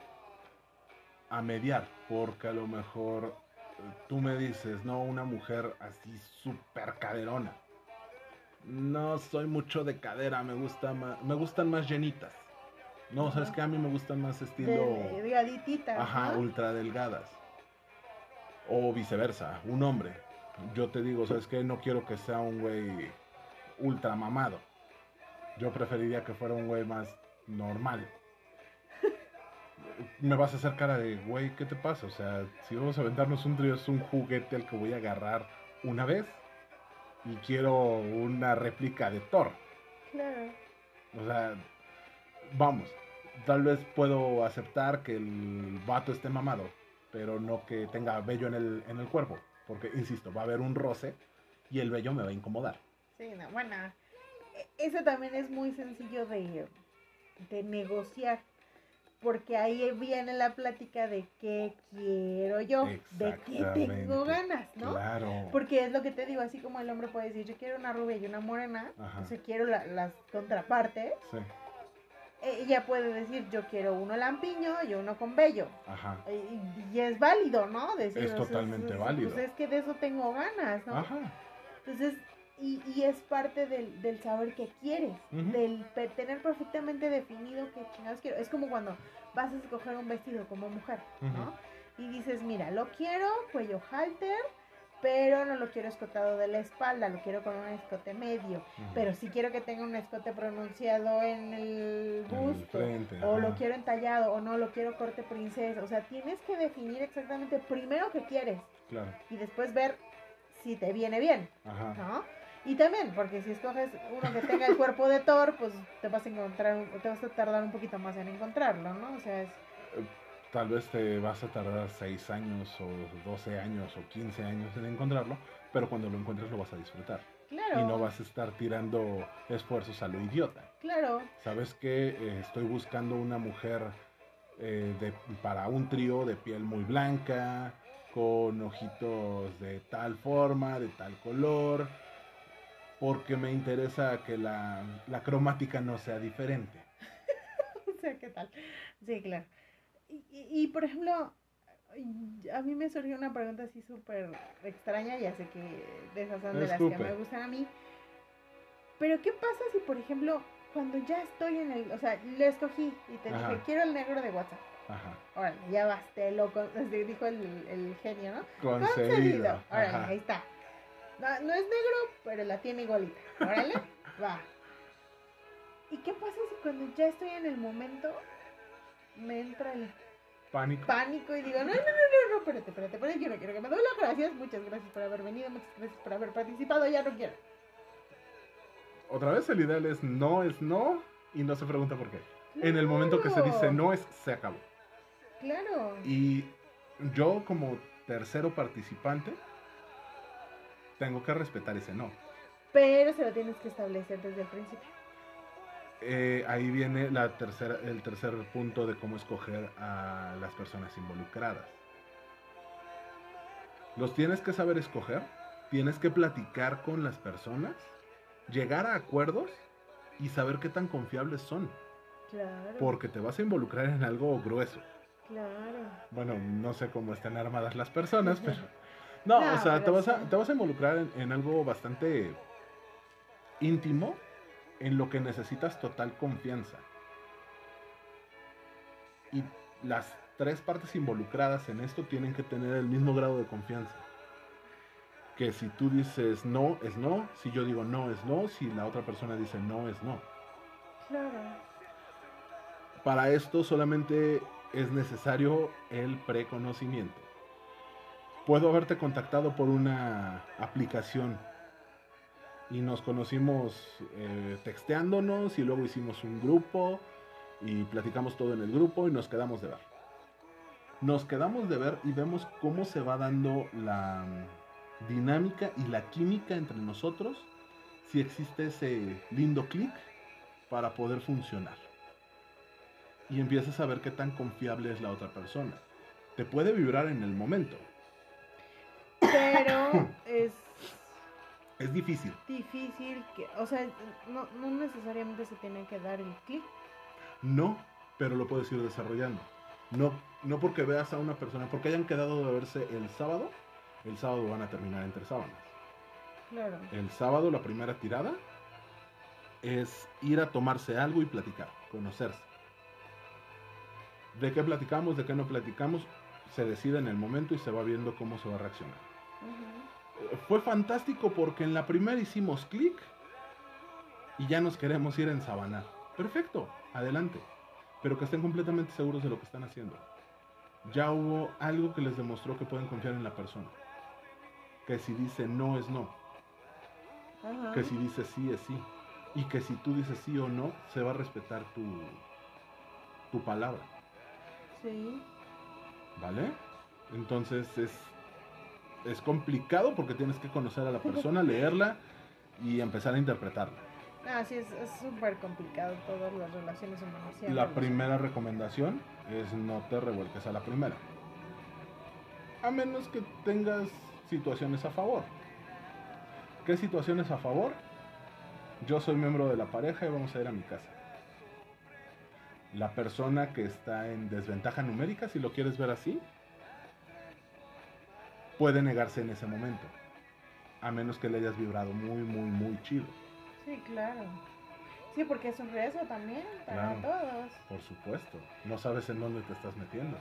a mediar? Porque a lo mejor eh, tú me dices, no, una mujer así súper caderona. No soy mucho de cadera, me, gusta más, me gustan más llenitas. No, Ajá. ¿sabes qué? A mí me gustan más estilo... delgadititas, Ajá, ¿no? ultra delgadas. O viceversa, un hombre. Yo te digo, ¿sabes qué? No quiero que sea un güey ultra mamado. Yo preferiría que fuera un güey más normal. Me vas a hacer cara de, güey, ¿qué te pasa? O sea, si vamos a aventarnos un trío, es un juguete al que voy a agarrar una vez y quiero una réplica de Thor. Claro. O sea, vamos, tal vez puedo aceptar que el vato esté mamado, pero no que tenga vello en el, en el cuerpo. Porque, insisto, va a haber un roce y el vello me va a incomodar. Sí, no, bueno, eso también es muy sencillo de, de negociar, porque ahí viene la plática de qué quiero yo, de qué tengo ganas, ¿no? Claro. Porque es lo que te digo, así como el hombre puede decir, yo quiero una rubia y una morena, Ajá. o sea, quiero la- las contrapartes, Sí, ella puede decir, yo quiero uno lampiño y uno con vello. ajá. Y, y es válido, ¿no? Decir, Es sea, totalmente es- válido. Pues es que de eso tengo ganas, ¿no? Ajá. Entonces, y, y es parte del, del saber qué quieres, Ujú. del pe- tener perfectamente definido qué chingados quiero. Es como cuando vas a escoger un vestido como mujer, ¿no? Y dices, mira, lo quiero cuello halter, pero no lo quiero escotado de la espalda, lo quiero con un escote medio. Pero sí quiero que tenga un escote pronunciado en el En el busto. frente, o lo quiero entallado, o no, lo quiero corte princesa. O sea, tienes que definir exactamente primero qué quieres Claro. y después ver si te viene bien. Ajá. ¿no? Y también, porque si escoges uno que tenga el cuerpo de Thor, pues te vas a encontrar, te vas a tardar un poquito más en encontrarlo, ¿no? O sea, es, Tal vez te vas a tardar 6 años o 12 años o 15 años en encontrarlo, pero cuando lo encuentres lo vas a disfrutar. claro, Y no vas a estar tirando esfuerzos a lo idiota. claro, ¿Sabes que estoy buscando una mujer eh, de, para un trío de piel muy blanca, con ojitos de tal forma, de tal color, porque me interesa que la, la cromática no sea diferente. o sea, ¿qué tal? Sí, claro. Y, y- y, por ejemplo, A mí me surgió una pregunta así súper extraña, ya sé que de esas son de las que me gustan a mí. Pero ¿qué pasa si, por ejemplo, cuando ya estoy en el, o sea, le escogí y te Ajá. dije, quiero el negro de WhatsApp. Ajá. Órale, ya vas, te lo, con- dijo el, el genio, ¿no? Concedido. Órale, Ajá. ahí está. No, no es negro, pero la tiene igualita. Órale, va. ¿Y qué pasa si cuando ya estoy en el momento me entra el Pánico. pánico y digo, no, no, no, no, no, espérate, espérate, espérate, yo no quiero que me duela, gracias, muchas gracias por haber venido, muchas gracias por haber participado, ya no quiero. Otra vez el ideal es no es no y no se pregunta por qué. En el momento que se dice no es se acabó. Claro. Y yo como tercero participante tengo que respetar ese no. Pero se lo tienes que establecer desde el principio. Eh, ahí viene la tercera, el tercer punto de cómo escoger a las personas involucradas. Los tienes que saber escoger, tienes que platicar con las personas, llegar a acuerdos y saber qué tan confiables son, Claro. porque te vas a involucrar en algo grueso. Claro. Bueno, no sé cómo están armadas las personas, pero... No, No, o sea, te vas, a, te vas a involucrar en, en algo bastante íntimo, en lo que necesitas total confianza. Y las tres partes involucradas en esto tienen que tener el mismo grado de confianza. Que si tú dices no, es no, si yo digo no, es no, si la otra persona dice no, es no. Claro. Para esto solamente es necesario el preconocimiento. Puedo haberte contactado por una aplicación y nos conocimos eh, texteándonos y luego hicimos un grupo y platicamos todo en el grupo y nos quedamos de ver. Nos quedamos de ver y vemos cómo se va dando la mm, dinámica y la química entre nosotros si existe ese lindo clic para poder funcionar y empiezas a ver qué tan confiable es la otra persona. Te puede vibrar en el momento. Pero es Es difícil. difícil que, o sea, no, no necesariamente se tiene que dar el clic. No, pero lo puedes ir desarrollando. No, no porque veas a una persona, porque hayan quedado de verse el sábado, el sábado van a terminar entre sábanas. Claro. El sábado, la primera tirada, es ir a tomarse algo y platicar, conocerse. ¿De qué platicamos? ¿De qué no platicamos? Se decide en el momento y se va viendo cómo se va a reaccionar. Eh, Fue fantástico porque en la primera hicimos clic y ya nos queremos ir en Sabanar. Perfecto, adelante. Pero que estén completamente seguros de lo que están haciendo. Ya hubo algo que les demostró que pueden confiar en la persona. Que si dice no es no. Ajá. Que si dice sí es sí. Y que si tú dices sí o no, se va a respetar tu, tu palabra. Sí. ¿Vale? Entonces es, es complicado porque tienes que conocer a la persona, leerla y empezar a interpretarla. Ah, sí, es es súper complicado todas las relaciones humanas. siempre La primera recomendación es no te revuelques a la primera. A menos que tengas situaciones a favor. ¿Qué situaciones a favor? Yo soy miembro de la pareja y vamos a ir a mi casa. La persona que está en desventaja numérica, si lo quieres ver así, puede negarse en ese momento. A menos que le hayas vibrado muy, muy, muy chido. Sí, claro. Sí, porque es un riesgo también para Claro. todos. Por supuesto, no sabes en dónde te estás metiendo.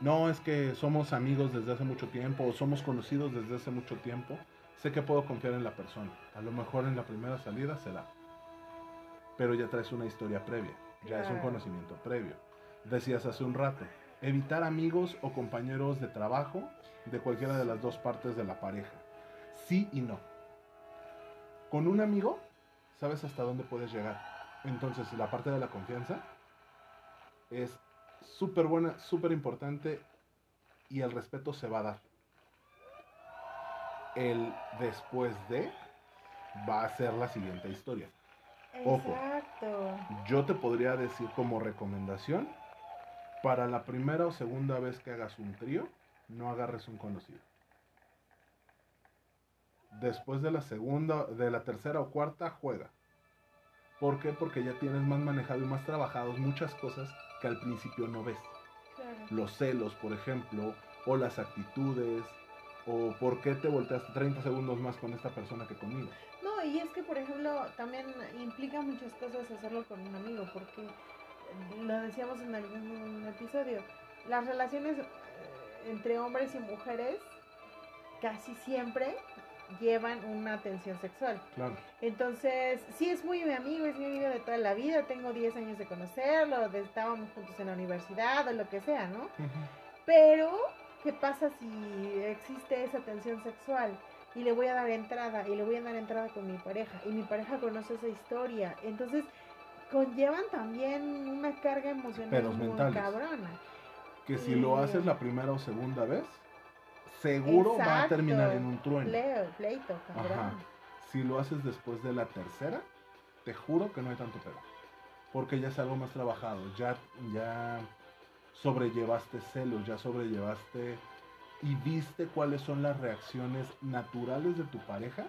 No es que somos amigos desde hace mucho tiempo o somos conocidos desde hace mucho tiempo. Sé que puedo confiar en la persona. A lo mejor en la primera salida se da. Pero ya traes una historia previa. Ya es un Claro. conocimiento previo. Decías hace un rato, evitar amigos o compañeros de trabajo de cualquiera de las dos partes de la pareja. Sí y no. Con un amigo, sabes hasta dónde puedes llegar. Entonces, la parte de la confianza es súper buena, súper importante y el respeto se va a dar. El después de va a ser la siguiente historia. Ojo. Exacto. Yo te podría decir como recomendación, para la primera o segunda vez que hagas un trío, no agarres un conocido. Después de la segunda, de la tercera o cuarta, juega. ¿Por qué? Porque ya tienes más manejado y más trabajados muchas cosas que al principio no ves. Claro. los celos, por ejemplo, o las actitudes, o por qué te volteaste 30 segundos más con esta persona que conmigo. No, y es que, por ejemplo, también implica muchas cosas hacerlo con un amigo, porque lo decíamos en algún episodio, las relaciones eh, entre hombres y mujeres casi siempre llevan una tensión sexual. Claro. Entonces, sí es muy mi amigo, es mi amigo de toda la vida, tengo 10 años de conocerlo, de, estábamos juntos en la universidad o lo que sea, ¿no? Pero, ¿qué pasa si existe esa tensión sexual? Y le voy a dar entrada, y le voy a dar entrada con mi pareja, y mi pareja conoce esa historia. Entonces, conllevan también una carga emocional Pedos muy mentales. cabrona. Que si lo Y- haces la primera o segunda vez, seguro va a terminar en un trueno. Pleo, pleito, cabrón. Ajá. Si lo haces después de la tercera, te juro que no hay tanto pedo. Porque ya es algo más trabajado. Ya, ya sobrellevaste celos, ya sobrellevaste y viste cuáles son las reacciones naturales de tu pareja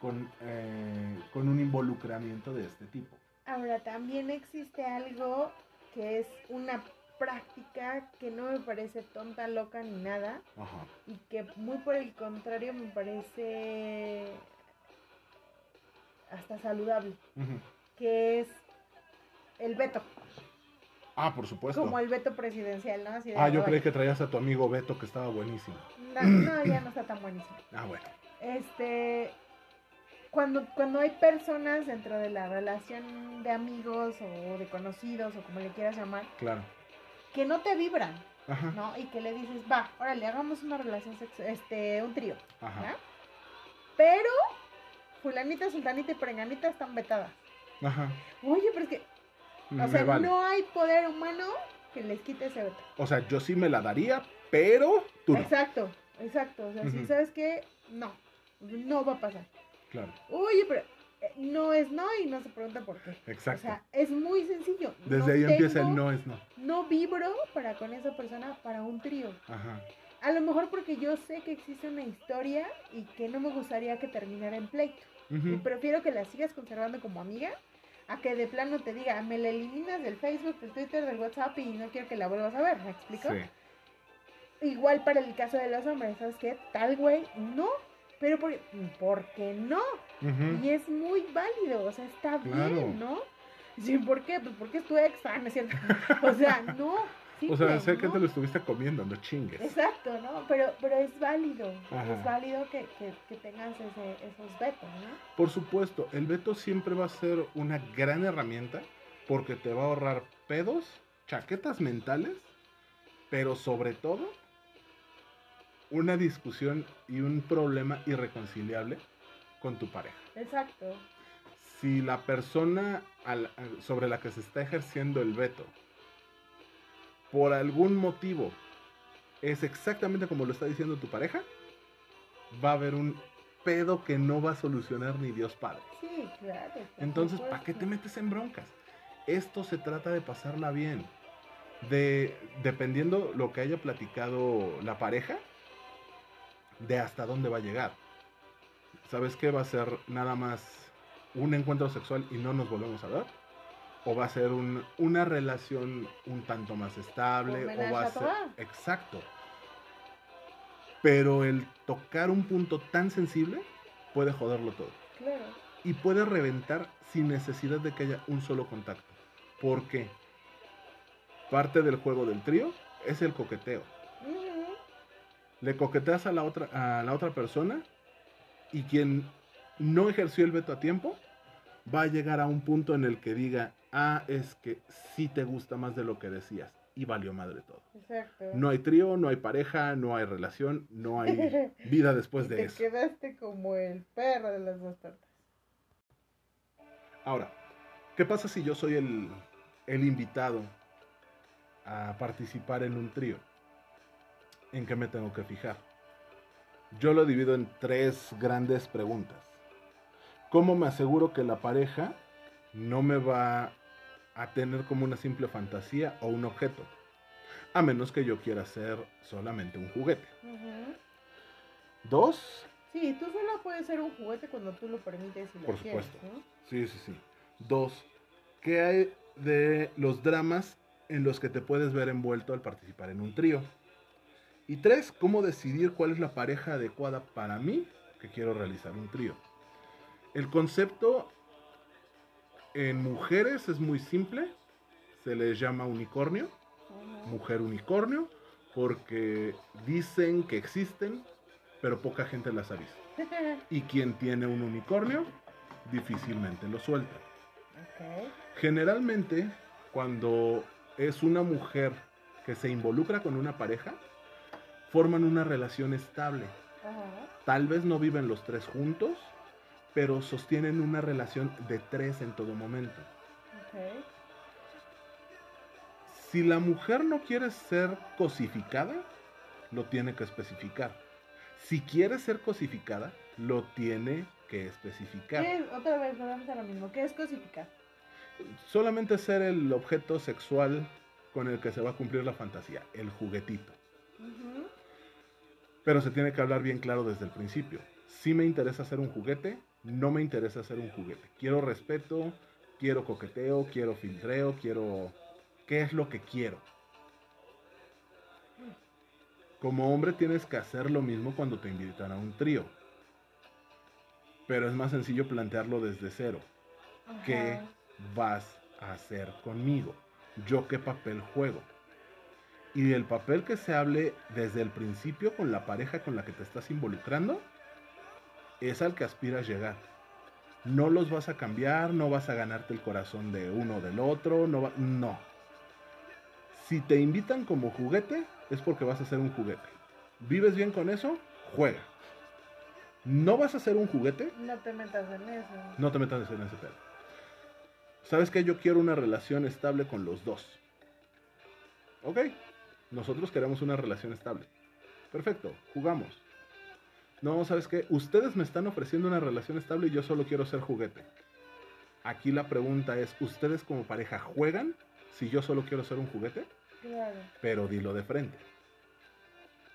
con, eh, con un involucramiento de este tipo. Ahora, también existe algo que es una práctica que no me parece tonta, loca ni nada, Ajá. y que muy por el contrario me parece hasta saludable, Ujú. que es el veto, Ah, por supuesto. como el veto presidencial, ¿no? Así de, Ah, yo "Ay, creí que traías a tu amigo Beto que estaba buenísimo. No, no, ya no está tan buenísimo. Ah, bueno. Este, cuando, cuando hay personas dentro de la relación de amigos o de conocidos o como le quieras llamar, Claro. que no te vibran, Ajá. ¿no? Y que le dices, va, órale, hagamos una relación sexual, este, un trío, Ajá. Pero, fulanita, sultanita y perenganita están vetadas. Ajá. Oye, pero es que, o Me sea, vale. no hay poder humano que les quite ese veto. O sea, yo sí me la daría, pero tú no. Exacto, exacto. O sea, si Ujú. sabes que, no, no va a pasar. Claro, Oye, pero eh, no es no y no se pregunta por qué. exacto. O sea, es muy sencillo. Desde No ahí empieza el no es no. No vibro para con esa persona para un trío. Ajá. A lo mejor porque yo sé que existe una historia y que no me gustaría que terminara en pleito. Y Ujú. prefiero que la sigas conservando como amiga a que de plano te diga, me la eliminas del Facebook, del Twitter, del WhatsApp y no quiero que la vuelvas a ver. ¿Me explico? Sí. Igual para el caso de los hombres, ¿sabes qué? Tal güey, no. Pero por, ¿por qué no? Y es muy válido, o sea, está Claro. bien, ¿no? Sí, ¿por qué? Pues porque es tu ex, ah, no es cierto. O sea, no. O sea, sé que ¿no? te lo estuviste comiendo, no chingues. Exacto, ¿no? Pero, pero es válido. Ajá. Es válido que, que, que tengas ese, esos vetos, ¿no? Por supuesto, el veto siempre va a ser una gran herramienta porque te va a ahorrar pedos, chaquetas mentales, pero sobre todo una discusión y un problema irreconciliable con tu pareja. Exacto. Si la persona al- sobre la que se está ejerciendo el veto, por algún motivo, es exactamente como lo está diciendo tu pareja, va a haber un pedo que no va a solucionar ni Dios Padre. Sí, claro. Entonces, ¿para qué te metes en broncas? Esto se trata de pasarla bien. De, dependiendo lo que haya platicado la pareja, de hasta dónde va a llegar. ¿Sabes qué? ¿Va a ser nada más un encuentro sexual y no nos volvemos a ver? ¿O va a ser un- una relación un tanto más estable? ¿O va a ser... Exacto. Pero el tocar un punto tan sensible puede joderlo todo Claro. y puede reventar sin necesidad de que haya un solo contacto. ¿Por qué? Parte del juego del trío es el coqueteo. Le coqueteas a la otra, a la otra persona y quien no ejerció el veto a tiempo va a llegar a un punto en el que diga, ah, es que sí te gusta más de lo que decías. Y valió madre todo. Exacto. No hay trío, no hay pareja, no hay relación, no hay vida después Y de te eso. quedaste como el perro de las dos tortas. Ahora, ¿qué pasa si yo soy el, el invitado a participar en un trío? ¿En qué me tengo que fijar? Yo lo divido en tres grandes preguntas. ¿Cómo me aseguro que la pareja no me va a tener como una simple fantasía o un objeto? A menos que yo quiera ser solamente un juguete. Dos, Sí, tú solo puedes ser un juguete cuando tú lo permites y lo Por quieres, supuesto. ¿no? Sí, sí, sí. Dos, ¿qué hay de los dramas en los que te puedes ver envuelto al participar en un trío. Y tres, cómo decidir cuál es la pareja adecuada para mí que quiero realizar un trío. El concepto en mujeres es muy simple, se les llama unicornio, mujer unicornio, porque dicen que existen, pero poca gente las ha visto. Y quien tiene un unicornio difícilmente lo suelta. Generalmente, cuando es una mujer que se involucra con una pareja, forman una relación estable. Ajá. Tal vez no viven los tres juntos, pero sostienen una relación de tres en todo momento. Si la mujer no quiere ser cosificada, lo tiene que especificar. Si quiere ser cosificada, lo tiene que especificar. Otra vez, volvemos a lo mismo. ¿Qué es cosificar? Solamente ser el objeto sexual con el que se va a cumplir la fantasía, el juguetito. Pero se tiene que hablar bien claro desde el principio. Si me interesa ser un juguete, no me interesa ser un juguete. Quiero respeto, quiero coqueteo, quiero filtreo, quiero... ¿Qué es lo que quiero? Como hombre tienes que hacer lo mismo cuando te invitan a un trío. Pero es más sencillo plantearlo desde cero. ¿Qué vas a hacer conmigo? ¿Yo qué papel juego? Y el papel que se hable desde el principio con la pareja con la que te estás involucrando es al que aspiras llegar. No los vas a cambiar, no vas a ganarte el corazón de uno o del otro, no va- no. Si te invitan como juguete, es porque vas a ser un juguete. ¿Vives bien con eso? Juega. No vas a ser un juguete, No te metas en eso. no te metas en ese pedo. ¿Sabes que Yo quiero una relación estable con los dos. Ok, nosotros queremos una relación estable. Perfecto, jugamos. No, ¿sabes qué? Ustedes me están ofreciendo una relación estable y yo solo quiero ser juguete. Aquí la pregunta es, ¿ustedes como pareja juegan si yo solo quiero ser un juguete? Claro. Pero dilo de frente.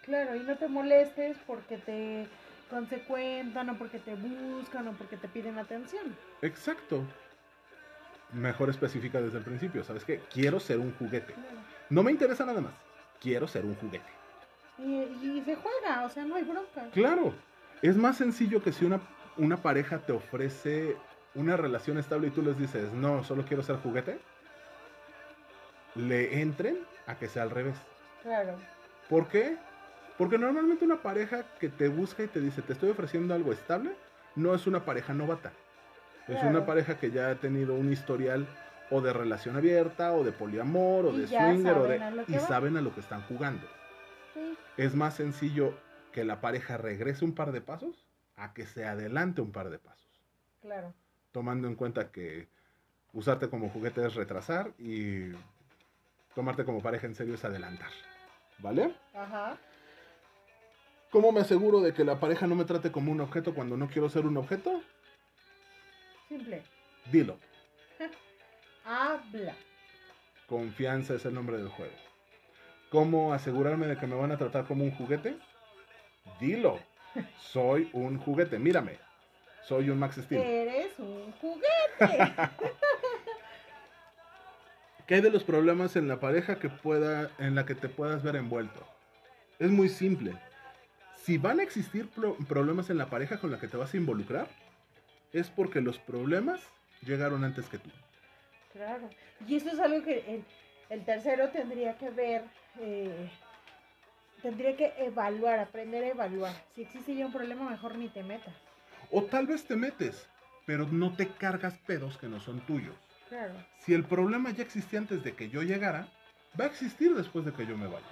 Claro, y no te molestes porque te consecuentan o porque te buscan o porque te piden atención. Exacto. Mejor especifica desde el principio, ¿sabes qué? Quiero ser un juguete. Claro. No me interesa nada más. Quiero ser un juguete. Y, y se juega, o sea, no hay bronca. Claro, es más sencillo que si una, una pareja te ofrece una relación estable y tú les dices, no, solo quiero ser juguete, le entren a que sea al revés. Claro. ¿Por qué? Porque normalmente una pareja que te busca y te dice, te estoy ofreciendo algo estable, no es una pareja novata. Es Claro. una pareja que ya ha tenido un historial o de relación abierta, o de poliamor, o Y de swinger, o de... y saben a lo que están jugando. Sí. Es más sencillo que la pareja regrese un par de pasos a que se adelante un par de pasos. Claro. Tomando en cuenta que usarte como juguete es retrasar y tomarte como pareja en serio es adelantar. ¿Vale? Ajá. ¿Cómo me aseguro de que la pareja no me trate como un objeto cuando no quiero ser un objeto? Simple. Dilo. Habla. Confianza es el nombre del juego. ¿Cómo asegurarme de que me van a tratar como un juguete? Dilo. Soy un juguete. Mírame. Soy un Max Steel. Eres un juguete. ¿Qué hay de los problemas en la pareja que pueda, en la que te puedas ver envuelto? Es muy simple. Si van a existir pro- problemas en la pareja con la que te vas a involucrar, es porque los problemas llegaron antes que tú. Claro. Y eso es algo que el, el tercero tendría que ver, eh, tendría que evaluar, aprender a evaluar. Si existe ya un problema, mejor ni te metas. O tal vez te metes, pero no te cargas pedos que no son tuyos. Claro. Si el problema ya existía antes de que yo llegara, va a existir después de que yo me vaya.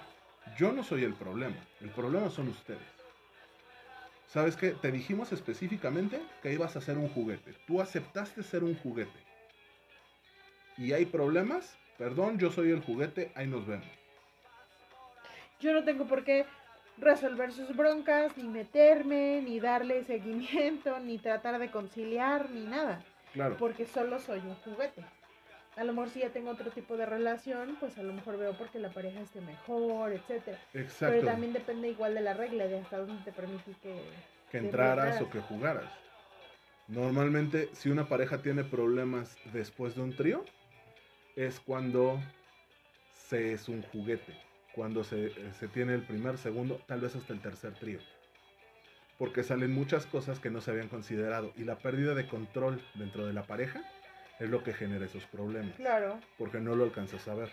Yo no soy el problema, el problema son ustedes. ¿Sabes qué? Te dijimos específicamente que ibas a ser un juguete. Tú aceptaste ser un juguete. Y hay problemas, perdón, yo soy el juguete, ahí nos vemos. Yo no tengo por qué resolver sus broncas, ni meterme, ni darle seguimiento, ni tratar de conciliar, ni nada. Claro, Porque solo soy un juguete. A lo mejor si ya tengo otro tipo de relación, pues a lo mejor veo porque la pareja esté mejor, etcétera. exacto. Pero también depende igual de la regla, de hasta dónde te permití que... que entraras. o que jugaras. Normalmente, si una pareja tiene problemas después de un trío, es cuando se es un juguete. Cuando se, se tiene el primer, segundo, tal vez hasta el tercer trío. Porque salen muchas cosas que no se habían considerado. Y la pérdida de control dentro de la pareja es lo que genera esos problemas. Claro. Porque no lo alcanzas a ver.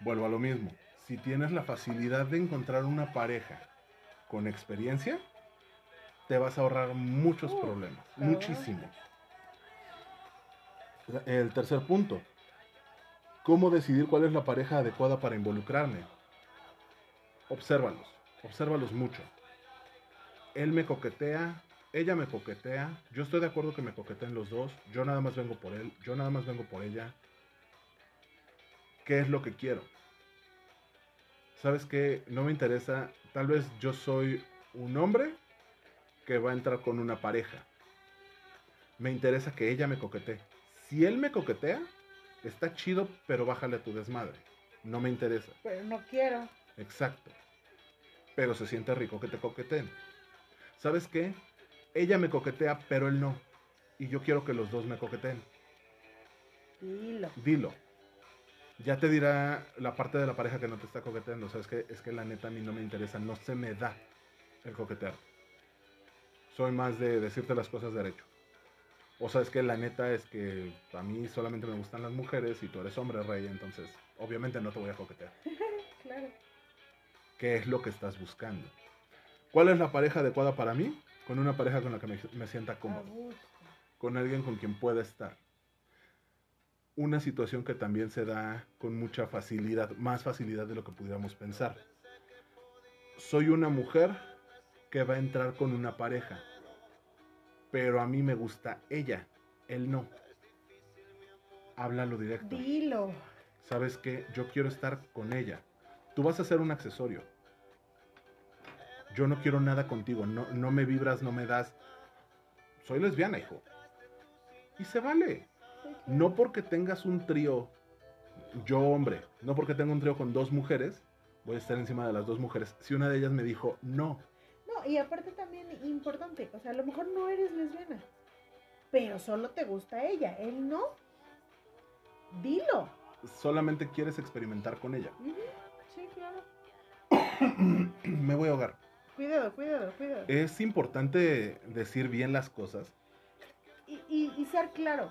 Vuelvo a lo mismo. Si tienes la facilidad de encontrar una pareja con experiencia, te vas a ahorrar muchos Uh, problemas. claro. Muchísimos. El tercer punto. ¿Cómo decidir cuál es la pareja adecuada para involucrarme? Obsérvalos. Obsérvalos mucho. Él me coquetea, ella me coquetea. Yo estoy de acuerdo que me coqueteen los dos. Yo nada más vengo por él. Yo nada más vengo por ella. ¿Qué es lo que quiero? ¿Sabes qué? No me interesa. Tal vez yo soy un hombre que va a entrar con una pareja. Me interesa que ella me coquetee. Si él me coquetea, está chido, pero bájale a tu desmadre. No me interesa. Pero no quiero. Exacto. Pero se siente rico que te coqueteen. ¿Sabes qué? Ella me coquetea, pero él no. Y yo quiero que los dos me coqueteen. Dilo. Dilo. Ya te dirá la parte de la pareja que no te está coqueteando. ¿Sabes qué? Es que la neta a mí no me interesa. No se me da el coquetear. Soy más de decirte las cosas derecho. O sabes que la neta es que a mí solamente me gustan las mujeres y tú eres hombre rey, entonces obviamente no te voy a coquetear. Claro. ¿Qué es lo que estás buscando? ¿Cuál es la pareja adecuada para mí? Con una pareja con la que me, me sienta cómodo. Con alguien con quien pueda estar. Una situación que también se da con mucha facilidad, más facilidad de lo que pudiéramos pensar. Soy una mujer que va a entrar con una pareja, pero a mí me gusta ella, él no. Háblalo directo. Dilo. ¿Sabes qué? Yo quiero estar con ella. Tú vas a ser un accesorio. Yo no quiero nada contigo. No, no me vibras, no me das. Soy lesbiana, hijo. Y se vale. No porque tengas un trío, yo hombre, no porque tenga un trío con dos mujeres, voy a estar encima de las dos mujeres. Si una de ellas me dijo, No, y aparte también importante, o sea, a lo mejor no eres lesbiana, pero solo te gusta ella, él no. Dilo. solamente quieres experimentar con ella. Sí, claro. me voy a ahogar. Cuidado, cuidado, cuidado. Es importante decir bien las cosas. Y, y, y ser claro.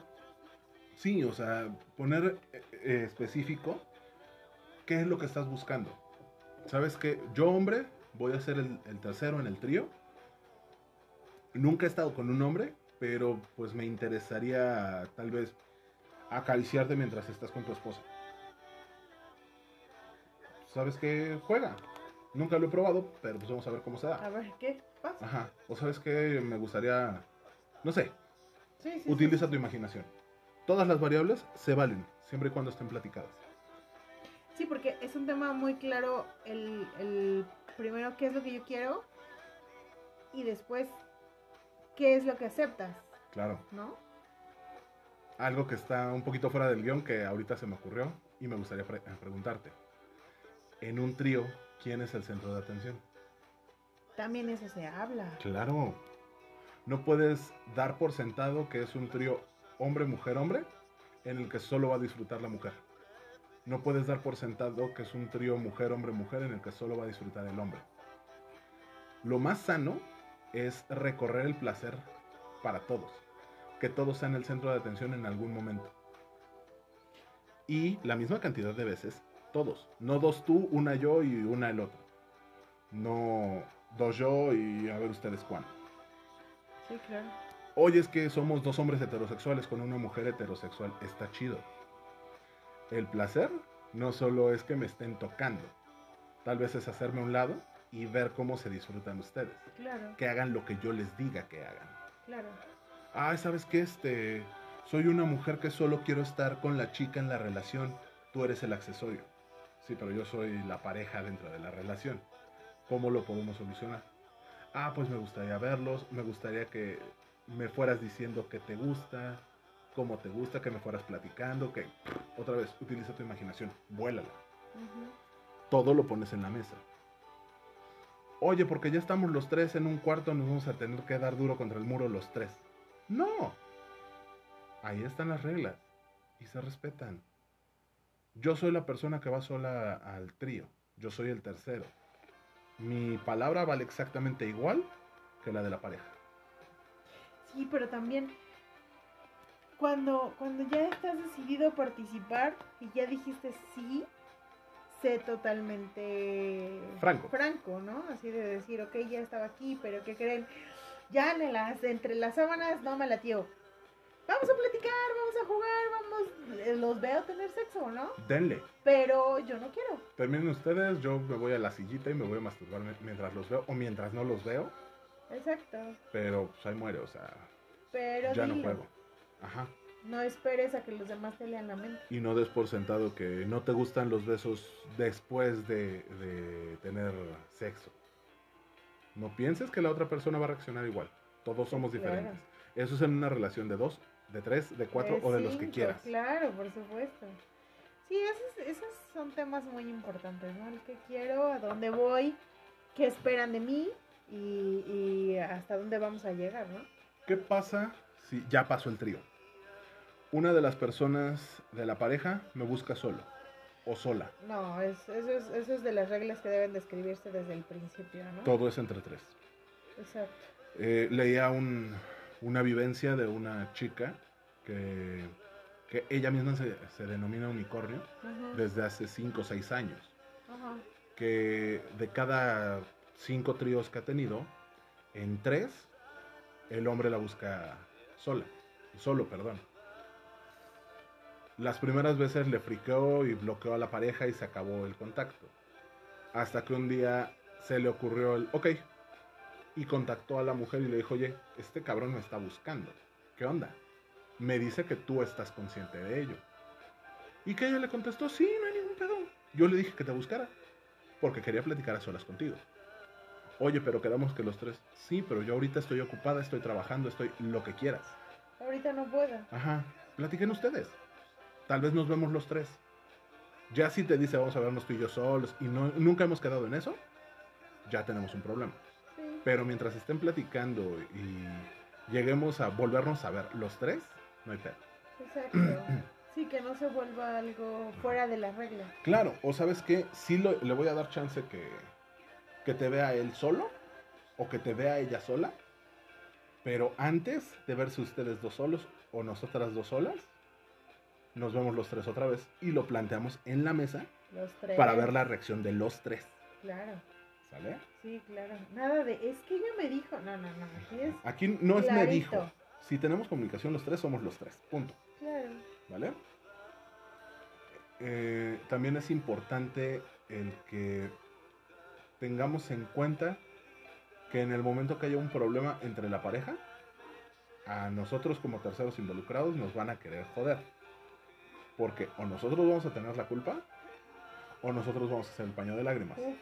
Sí, o sea, poner eh, eh, específico qué es lo que estás buscando. ¿Sabes qué? Yo, hombre, voy a ser el, el tercero en el trío. Nunca he estado con un hombre, pero pues me interesaría tal vez acariciarte mientras estás con tu esposa. ¿Sabes qué? Juega. Nunca lo he probado, pero pues vamos a ver cómo se A da. ver, ¿qué pasa? Ajá. O sabes qué? Me gustaría, no sé, Sí, sí, sí. Utiliza tu imaginación. Todas las variables se valen, siempre y cuando estén platicadas. Sí, porque es un tema muy claro el, el primero qué es lo que yo quiero y después qué es lo que aceptas, Claro. ¿no? Algo que está un poquito fuera del guion que ahorita se me ocurrió y me gustaría pre- eh, preguntarte. En un trío, ¿quién es el centro de atención? También eso se habla. Claro. No puedes dar por sentado que es un trío hombre-mujer-hombre en el que solo va a disfrutar la mujer. No puedes dar por sentado que es un trío mujer-hombre-mujer en el que solo va a disfrutar el hombre. Lo más sano es recorrer el placer para todos. Que todos sean el centro de atención en algún momento. Y la misma cantidad de veces, todos. No dos tú, una yo y una el otro. No dos yo y a ver ustedes cuándo. Sí, claro. Oye, es que somos dos hombres heterosexuales con una mujer heterosexual. Está chido. El placer no solo es que me estén tocando. Tal vez es hacerme a un lado y ver cómo se disfrutan ustedes. Claro, Que hagan lo que yo les diga que hagan. claro. Ay, ¿sabes qué? Este, soy una mujer que solo quiero estar con la chica en la relación. Tú eres el accesorio. Sí, pero yo soy la pareja dentro de la relación. ¿Cómo lo podemos solucionar? Ah, pues me gustaría verlos. Me gustaría que me fueras diciendo que te gusta, cómo te gusta, que me fueras platicando, que otra vez utiliza tu imaginación, vuélala. Todo lo pones en la mesa. Oye, porque ya estamos los tres en un cuarto, nos vamos a tener que dar duro contra el muro los tres. No. Ahí están las reglas y se respetan. Yo soy la persona que va sola al trío. Yo soy el tercero. Mi palabra vale exactamente igual que la de la pareja. Sí, pero también cuando, cuando ya estás decidido a participar y ya dijiste sí, sé totalmente Franco. franco, ¿no? Así de decir, ok, ya estaba aquí, pero ¿qué creen? Ya en las, entre las sábanas no me latió. Vamos a platicar, vamos a jugar, vamos, eh, los veo tener sexo, ¿no? Denle. Pero yo no quiero. Terminen ustedes, yo me voy a la sillita y me voy a masturbar mi- mientras los veo o mientras no los veo, Exacto. pero pues ahí muere, o sea, Pero ya no juego. Ajá. No esperes a que los demás te lean la mente. Y no des por sentado que no te gustan los besos después de, de tener sexo. No pienses que la otra persona va a reaccionar igual. Todos somos Claro. diferentes. Eso es en una relación de dos, de tres, de cuatro De o de los que cinco, quieras. Claro, por supuesto. Sí, esos, esos son temas muy importantes, ¿no? El que quiero, a dónde voy, qué esperan de mí y, y hasta dónde vamos a llegar, ¿no? ¿Qué pasa si ya pasó el trío? Una de las personas de la pareja me busca solo o sola. No, es, eso, es, eso es de las reglas que deben de escribirse desde el principio, ¿no? Todo es entre tres. Exacto. Eh, leía un- una vivencia de una chica que, que ella misma se, se denomina unicornio desde hace 5 o 6 años. Que de cada 5 tríos que ha tenido, en 3 el hombre la busca sola, solo, perdón. Las primeras veces le friqueó y bloqueó a la pareja y se acabó el contacto. Hasta que un día se le ocurrió el, ok, y contactó a la mujer y le dijo, oye, este cabrón me está buscando. ¿Qué onda? Me dice que tú estás consciente de ello. Y que ella le contestó, sí, no hay ningún pedo. Yo le dije que te buscara, porque quería platicar a solas contigo. Oye, pero quedamos que los tres, sí, pero yo ahorita estoy ocupada, estoy trabajando, estoy lo que quieras. Ahorita no puedo. Ajá, platiquen ustedes. Tal vez nos vemos los tres. Ya si te dice vamos a vernos tú y yo solos y no, nunca hemos quedado en eso, ya tenemos un problema. Sí. Pero mientras estén platicando y lleguemos a volvernos a ver los tres, no hay pedo. Exacto. Sí, que no se vuelva algo fuera de las reglas. Claro, o sabes qué, sí lo- le voy a dar chance que, que te vea él solo o que te vea ella sola. Pero antes de verse ustedes dos solos o nosotras dos solas, nos vemos los tres otra vez y lo planteamos en la mesa Los tres. para ver la reacción de los tres. Claro. ¿Sale? Sí, claro. Nada de, es que ella me dijo. No, no, no. Aquí es. Aquí no es me dijo. Si tenemos comunicación los tres, somos los tres. Punto. Claro. ¿Vale? Eh, también es importante el que tengamos en cuenta que en el momento que haya un problema entre la pareja, a nosotros como terceros involucrados nos van a querer joder. Porque o nosotros vamos a tener la culpa o nosotros vamos a ser el paño de lágrimas. Sí.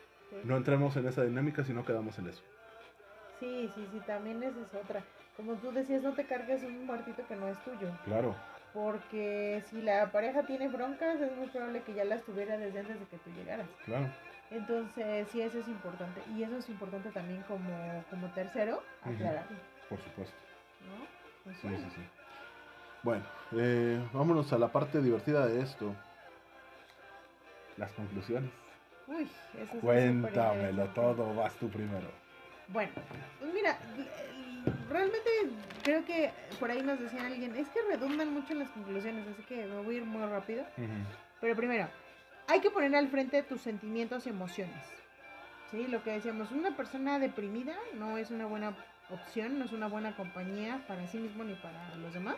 No entremos en esa dinámica si no quedamos en eso. Sí, sí, sí, también esa es otra. Como tú decías, no te cargues un muertito que no es tuyo. Claro, Porque si la pareja tiene broncas, es muy probable que ya las tuviera desde antes de que tú llegaras. claro. Entonces, sí, eso es importante. Y eso es importante también como, como tercero, aclararlo, Por supuesto. ¿no? Pues Sí, bueno. sí, sí. Bueno, eh, vámonos a la parte divertida de esto. Las conclusiones. Uy, eso es Cuéntamelo todo, vas tú primero. Bueno, pues mira, realmente creo que por ahí nos decía alguien, es que redundan mucho en las conclusiones, así que me voy a ir muy rápido. Pero primero, hay que poner al frente tus sentimientos y emociones. Sí, lo que decíamos, una persona deprimida no es una buena opción, no es una buena compañía para sí mismo ni para los demás,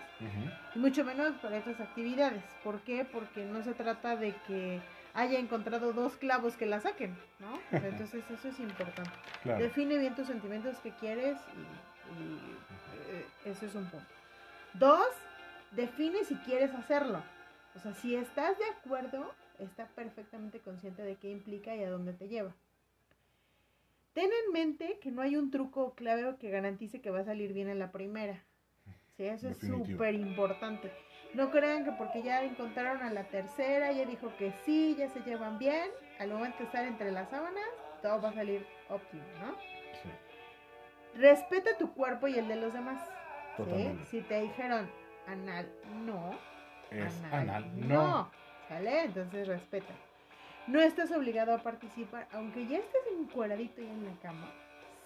y mucho menos para estas actividades. ¿Por qué? Porque no se trata de que haya encontrado dos clavos que la saquen, ¿no? Entonces eso es importante. Claro. Define bien tus sentimientos que quieres y, y, eh, eso es un punto. Dos, define si quieres hacerlo. O sea, si estás de acuerdo, está perfectamente consciente de qué implica y a dónde te lleva. Ten en mente que no hay un truco o clave que garantice que va a salir bien en la primera. Sí, eso es súper importante. No crean que porque ya encontraron a la tercera, ya dijo que sí, ya se llevan bien, al momento de estar entre las sábanas, todo va a salir óptimo, ¿no? Sí, Respeta tu cuerpo y el de los demás. ¿sí? Si te dijeron anal, no. Es anal, no. ¿Sale? Entonces respeta. No estás obligado a participar, aunque ya estés encueradito y en la cama.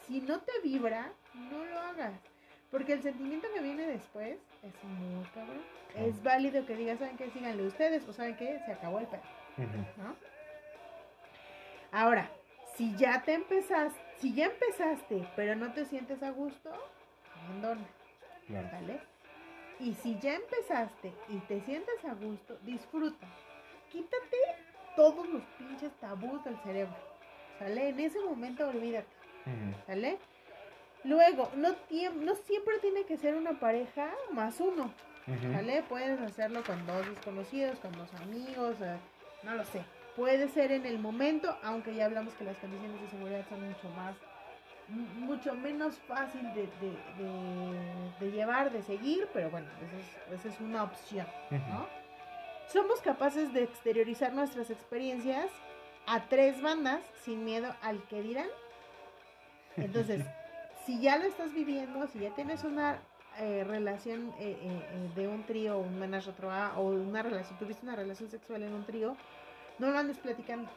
Si no te vibra, no lo hagas. Porque el sentimiento que viene después es muy cabrón. Claro. Es válido que digas, ¿saben qué? Síganle ustedes o ¿saben qué? Se acabó el pedo, Ujú. ¿no? Ahora, si ya te empezaste, si ya empezaste, pero no te sientes a gusto, abandona. Claro. ¿Vale? Y si ya empezaste y te sientes a gusto, disfruta. Quítate todos los pinches tabús del cerebro. ¿Sale? En ese momento olvídate. ¿Sale? Luego, no, no siempre tiene que ser una pareja más uno. ¿Sale? Puedes hacerlo con dos desconocidos, con dos amigos, eh, no lo sé. Puede ser en el momento, aunque ya hablamos que las condiciones de seguridad son mucho más, mucho menos fácil de, de- de- de llevar, de seguir, pero bueno, esa es, esa es una opción, ¿no? Somos capaces de exteriorizar nuestras experiencias a tres bandas sin miedo al que dirán. Entonces, si ya lo estás viviendo, si ya tienes una eh, relación eh, eh, de un trío, un menage o una relación, tuviste una relación sexual en un trío, no lo andes platicando.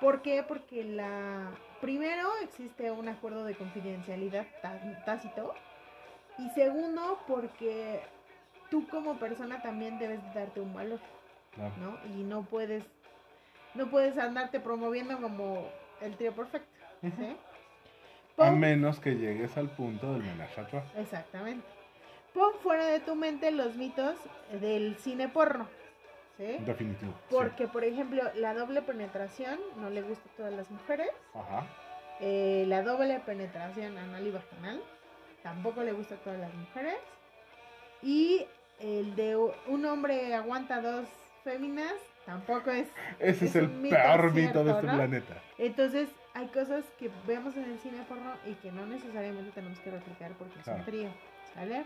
¿Por qué? Porque la primero existe un acuerdo de confidencialidad tá- tácito y segundo porque tú como persona también debes de darte un valor, Claro. ¿no? Y no puedes no puedes andarte promoviendo como el trío perfecto, ¿sí? A menos que llegues al punto del menage a trois. Exactamente. Pon fuera de tu mente los mitos del cine porno, ¿sí? Definitivo. sí. Porque, por ejemplo, la doble penetración no le gusta a todas las mujeres. Ajá. Eh, la doble penetración anal y vaginal tampoco le gusta a todas las mujeres. Y el de un hombre aguanta dos féminas tampoco es. Ese es, Es el mito peor mito de este ¿no? planeta. Entonces, hay cosas que vemos en el cine porno y que no necesariamente tenemos que replicar porque es un trío. ¿Sale?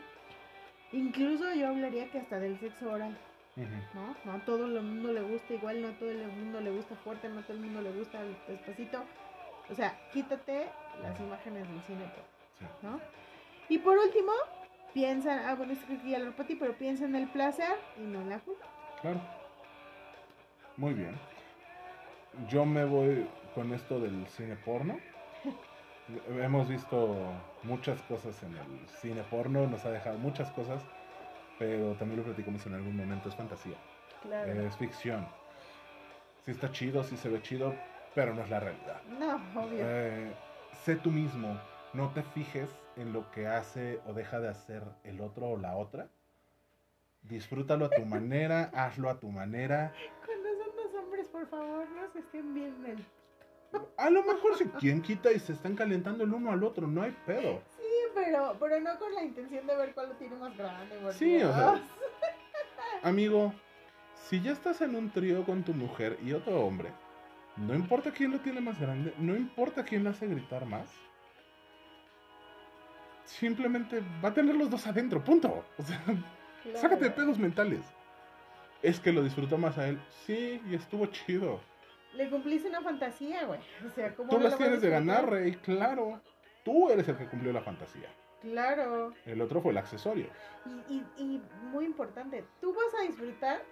Incluso yo hablaría que hasta del sexo oral. ¿no? No a todo el mundo le gusta igual, no a todo el mundo le gusta fuerte, no a todo el mundo le gusta despacito. O sea, quítate las imágenes del cine, porno, Sí. ¿no? Y por último, piensa, ah, bueno, esto creo que ya lo repetí, pero piensa en el placer y no en la culpa. Claro. Muy bien. Yo me voy con esto del cine porno. Hemos visto muchas cosas en el cine porno, nos ha dejado muchas cosas, pero también lo platicamos en algún momento, es fantasía, Claro. es ficción. Sí está chido, sí se ve chido, pero no es la realidad. No, obvio. Eh, sé tú mismo, no te fijes en lo que hace o deja de hacer el otro o la otra. Disfrútalo a tu manera, hazlo a tu manera. Cuando son dos hombres, por favor, no se estén viendo el... A lo mejor si quien quita y se están calentando el uno al otro, no hay pedo. Sí, pero, pero no con la intención de ver cuál lo tiene más grande. por Sí, o sea, Dios. Amigo, si ya estás en un trío con tu mujer y otro hombre, no importa quién lo tiene más grande, no importa quién lo hace gritar más. Simplemente va a tener los dos adentro, punto. O sea, Claro. sácate de pedos mentales. Es que lo disfrutó más a él. Sí, y estuvo chido. Le cumpliste una fantasía, güey. O sea, ¿cómo Tú no las tienes de ganar, rey, claro. Tú eres el que cumplió la fantasía. Claro. El otro fue el accesorio. Y, y, y muy importante, tú vas a disfrutar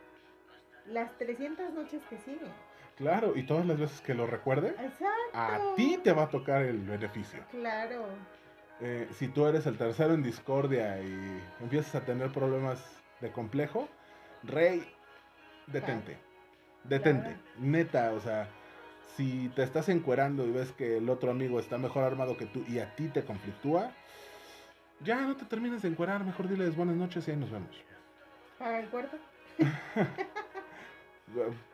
las 300 noches que siguen. Claro, y todas las veces que lo recuerde, Exacto. a ti te va a tocar el beneficio. Claro. Eh, si tú eres el tercero en discordia y empiezas a tener problemas de complejo, rey, detente. Detente. Neta, o sea, si te estás encuerando y ves que el otro amigo está mejor armado que tú y a ti te conflictúa, ya no te termines de encuerar, mejor diles buenas noches y ahí nos vemos. Paga el cuarto.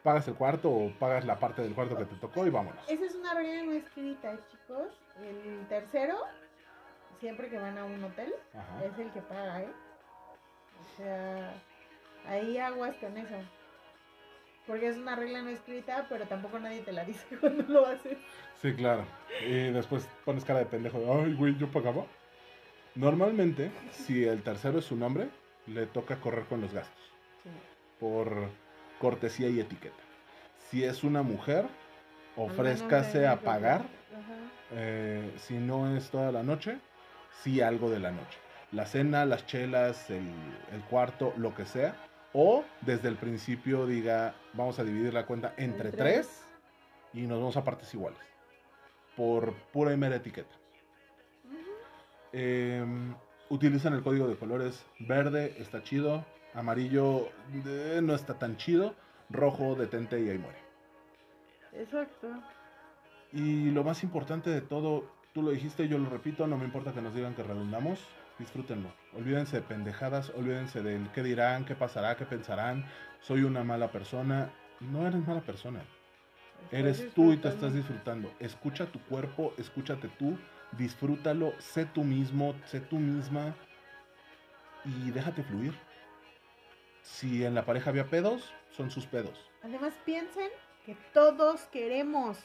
Pagas el cuarto o pagas la parte del cuarto que te tocó y vámonos. Esa es una regla no escrita, chicos. El tercero, siempre que van a un hotel, Ajá. es el que paga, ¿eh? O sea, ahí aguas con eso. Porque es una regla no escrita, pero tampoco nadie te la dice cuando lo haces. Sí, claro. Y después pones cara de pendejo de, ay, güey, yo pagaba. Normalmente, si el tercero es su nombre, le toca correr con los gastos. por cortesía y etiqueta. Si es una mujer, ofrézcase a pagar. Ajá. eh, si no es toda la noche, sí algo de la noche. La cena, las chelas, el, el cuarto, lo que sea, O desde el principio diga, vamos a dividir la cuenta entre Entre tres y nos vamos a partes iguales. Por pura y mera etiqueta. Em, utilizan el código de colores verde, está chido. Amarillo eh, no está tan chido. Rojo, detente y ahí muere. Exacto. Y lo más importante de todo, tú lo dijiste, yo lo repito, no me importa que nos digan que redundamos, disfrútenlo. Olvídense de pendejadas, olvídense del qué dirán, qué pasará, qué pensarán. Soy una mala persona. No eres mala persona. Eres tú y te estás disfrutando. Escucha tu cuerpo, escúchate tú, disfrútalo, sé tú mismo, sé tú misma y déjate fluir. Si en la pareja había pedos, son sus pedos. Además piensen que todos queremos,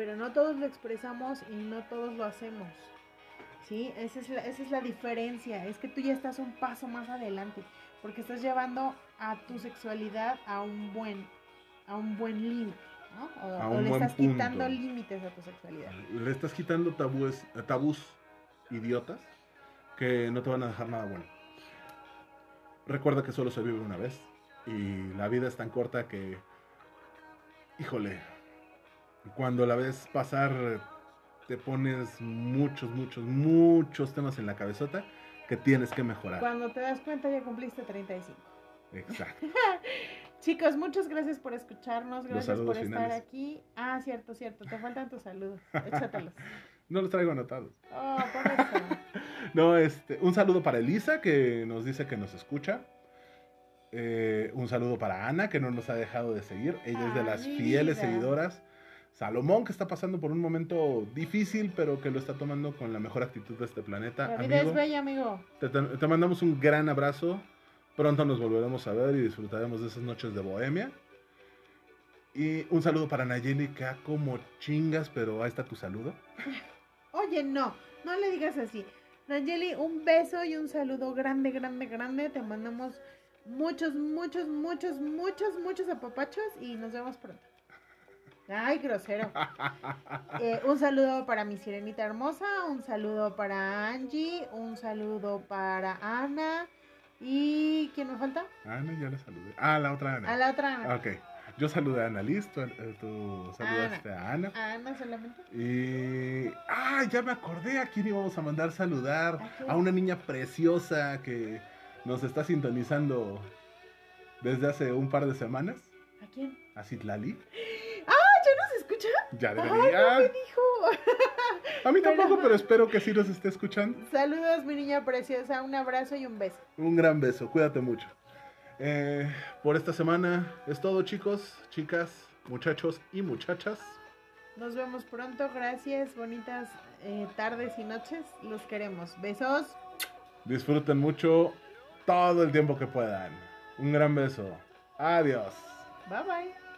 pero no todos lo expresamos y no todos lo hacemos. ¿Sí? Esa es, la, esa es la diferencia, es que tú ya estás un paso más adelante, porque estás llevando a tu sexualidad a un buen, a un buen límite, ¿no? O, A o un le buen estás punto. quitando límites a tu sexualidad. Le estás quitando tabúes, tabús idiotas que no te van a dejar nada bueno. Recuerda que solo se vive una vez y la vida es tan corta que, híjole, cuando la ves pasar te pones muchos, muchos, muchos temas en la cabezota que tienes que mejorar. Cuando te das cuenta ya cumpliste 35. Exacto. Chicos, muchas gracias por escucharnos, gracias por estar finales. aquí. Ah, cierto, cierto, te faltan tus saludos. Échatelos. No los traigo anotados. Oh, por eso. No, este, un saludo para Elisa, que nos dice que nos escucha. Eh, un saludo para Ana, que no nos ha dejado de seguir. Ella es de Ah, las fieles vida. seguidoras. Salomón, que está pasando por un momento difícil, pero que lo está tomando con la mejor actitud de este planeta. La vida Amigo, es bella, amigo. te, te- te mandamos un gran abrazo. Pronto nos volveremos a ver y disfrutaremos de esas noches de bohemia. Y un saludo para Nayeli, que ha como chingas, pero ahí está tu saludo. Oye, no, no le digas así. Nayeli, un beso y un saludo grande, grande, grande. Te mandamos muchos, muchos, muchos, muchos, muchos apapachos y nos vemos pronto. Ay, grosero. Eh, un saludo para mi sirenita hermosa, un saludo para Angie, un saludo para Ana. ¿Y quién me falta? Ana, ya la saludé. Ah, la otra Ana. A la otra Ana. Ok. Yo saludé a Annalise, tú, eh, tú saludaste a Ana. A Ana solamente. Y. ¡Ah! Ya me acordé a quién íbamos a mandar saludar. ¿A? A una niña preciosa que nos está sintonizando desde hace un par de semanas. ¿A quién? A Citlali. ¡Ah, ya nos escucha! Ya ¡Ay, debería. no me dijo! A mí tampoco, Pero- pero espero que sí nos esté escuchando. Saludos, mi niña preciosa. Un abrazo y un beso. Un gran beso, cuídate mucho. Eh, por esta semana es todo, chicos, chicas, muchachos y muchachas. Nos vemos pronto. Gracias. Bonitas eh, tardes y noches. Los queremos. Besos. Disfruten mucho todo el tiempo que puedan. Un gran beso. Adiós. Bye bye.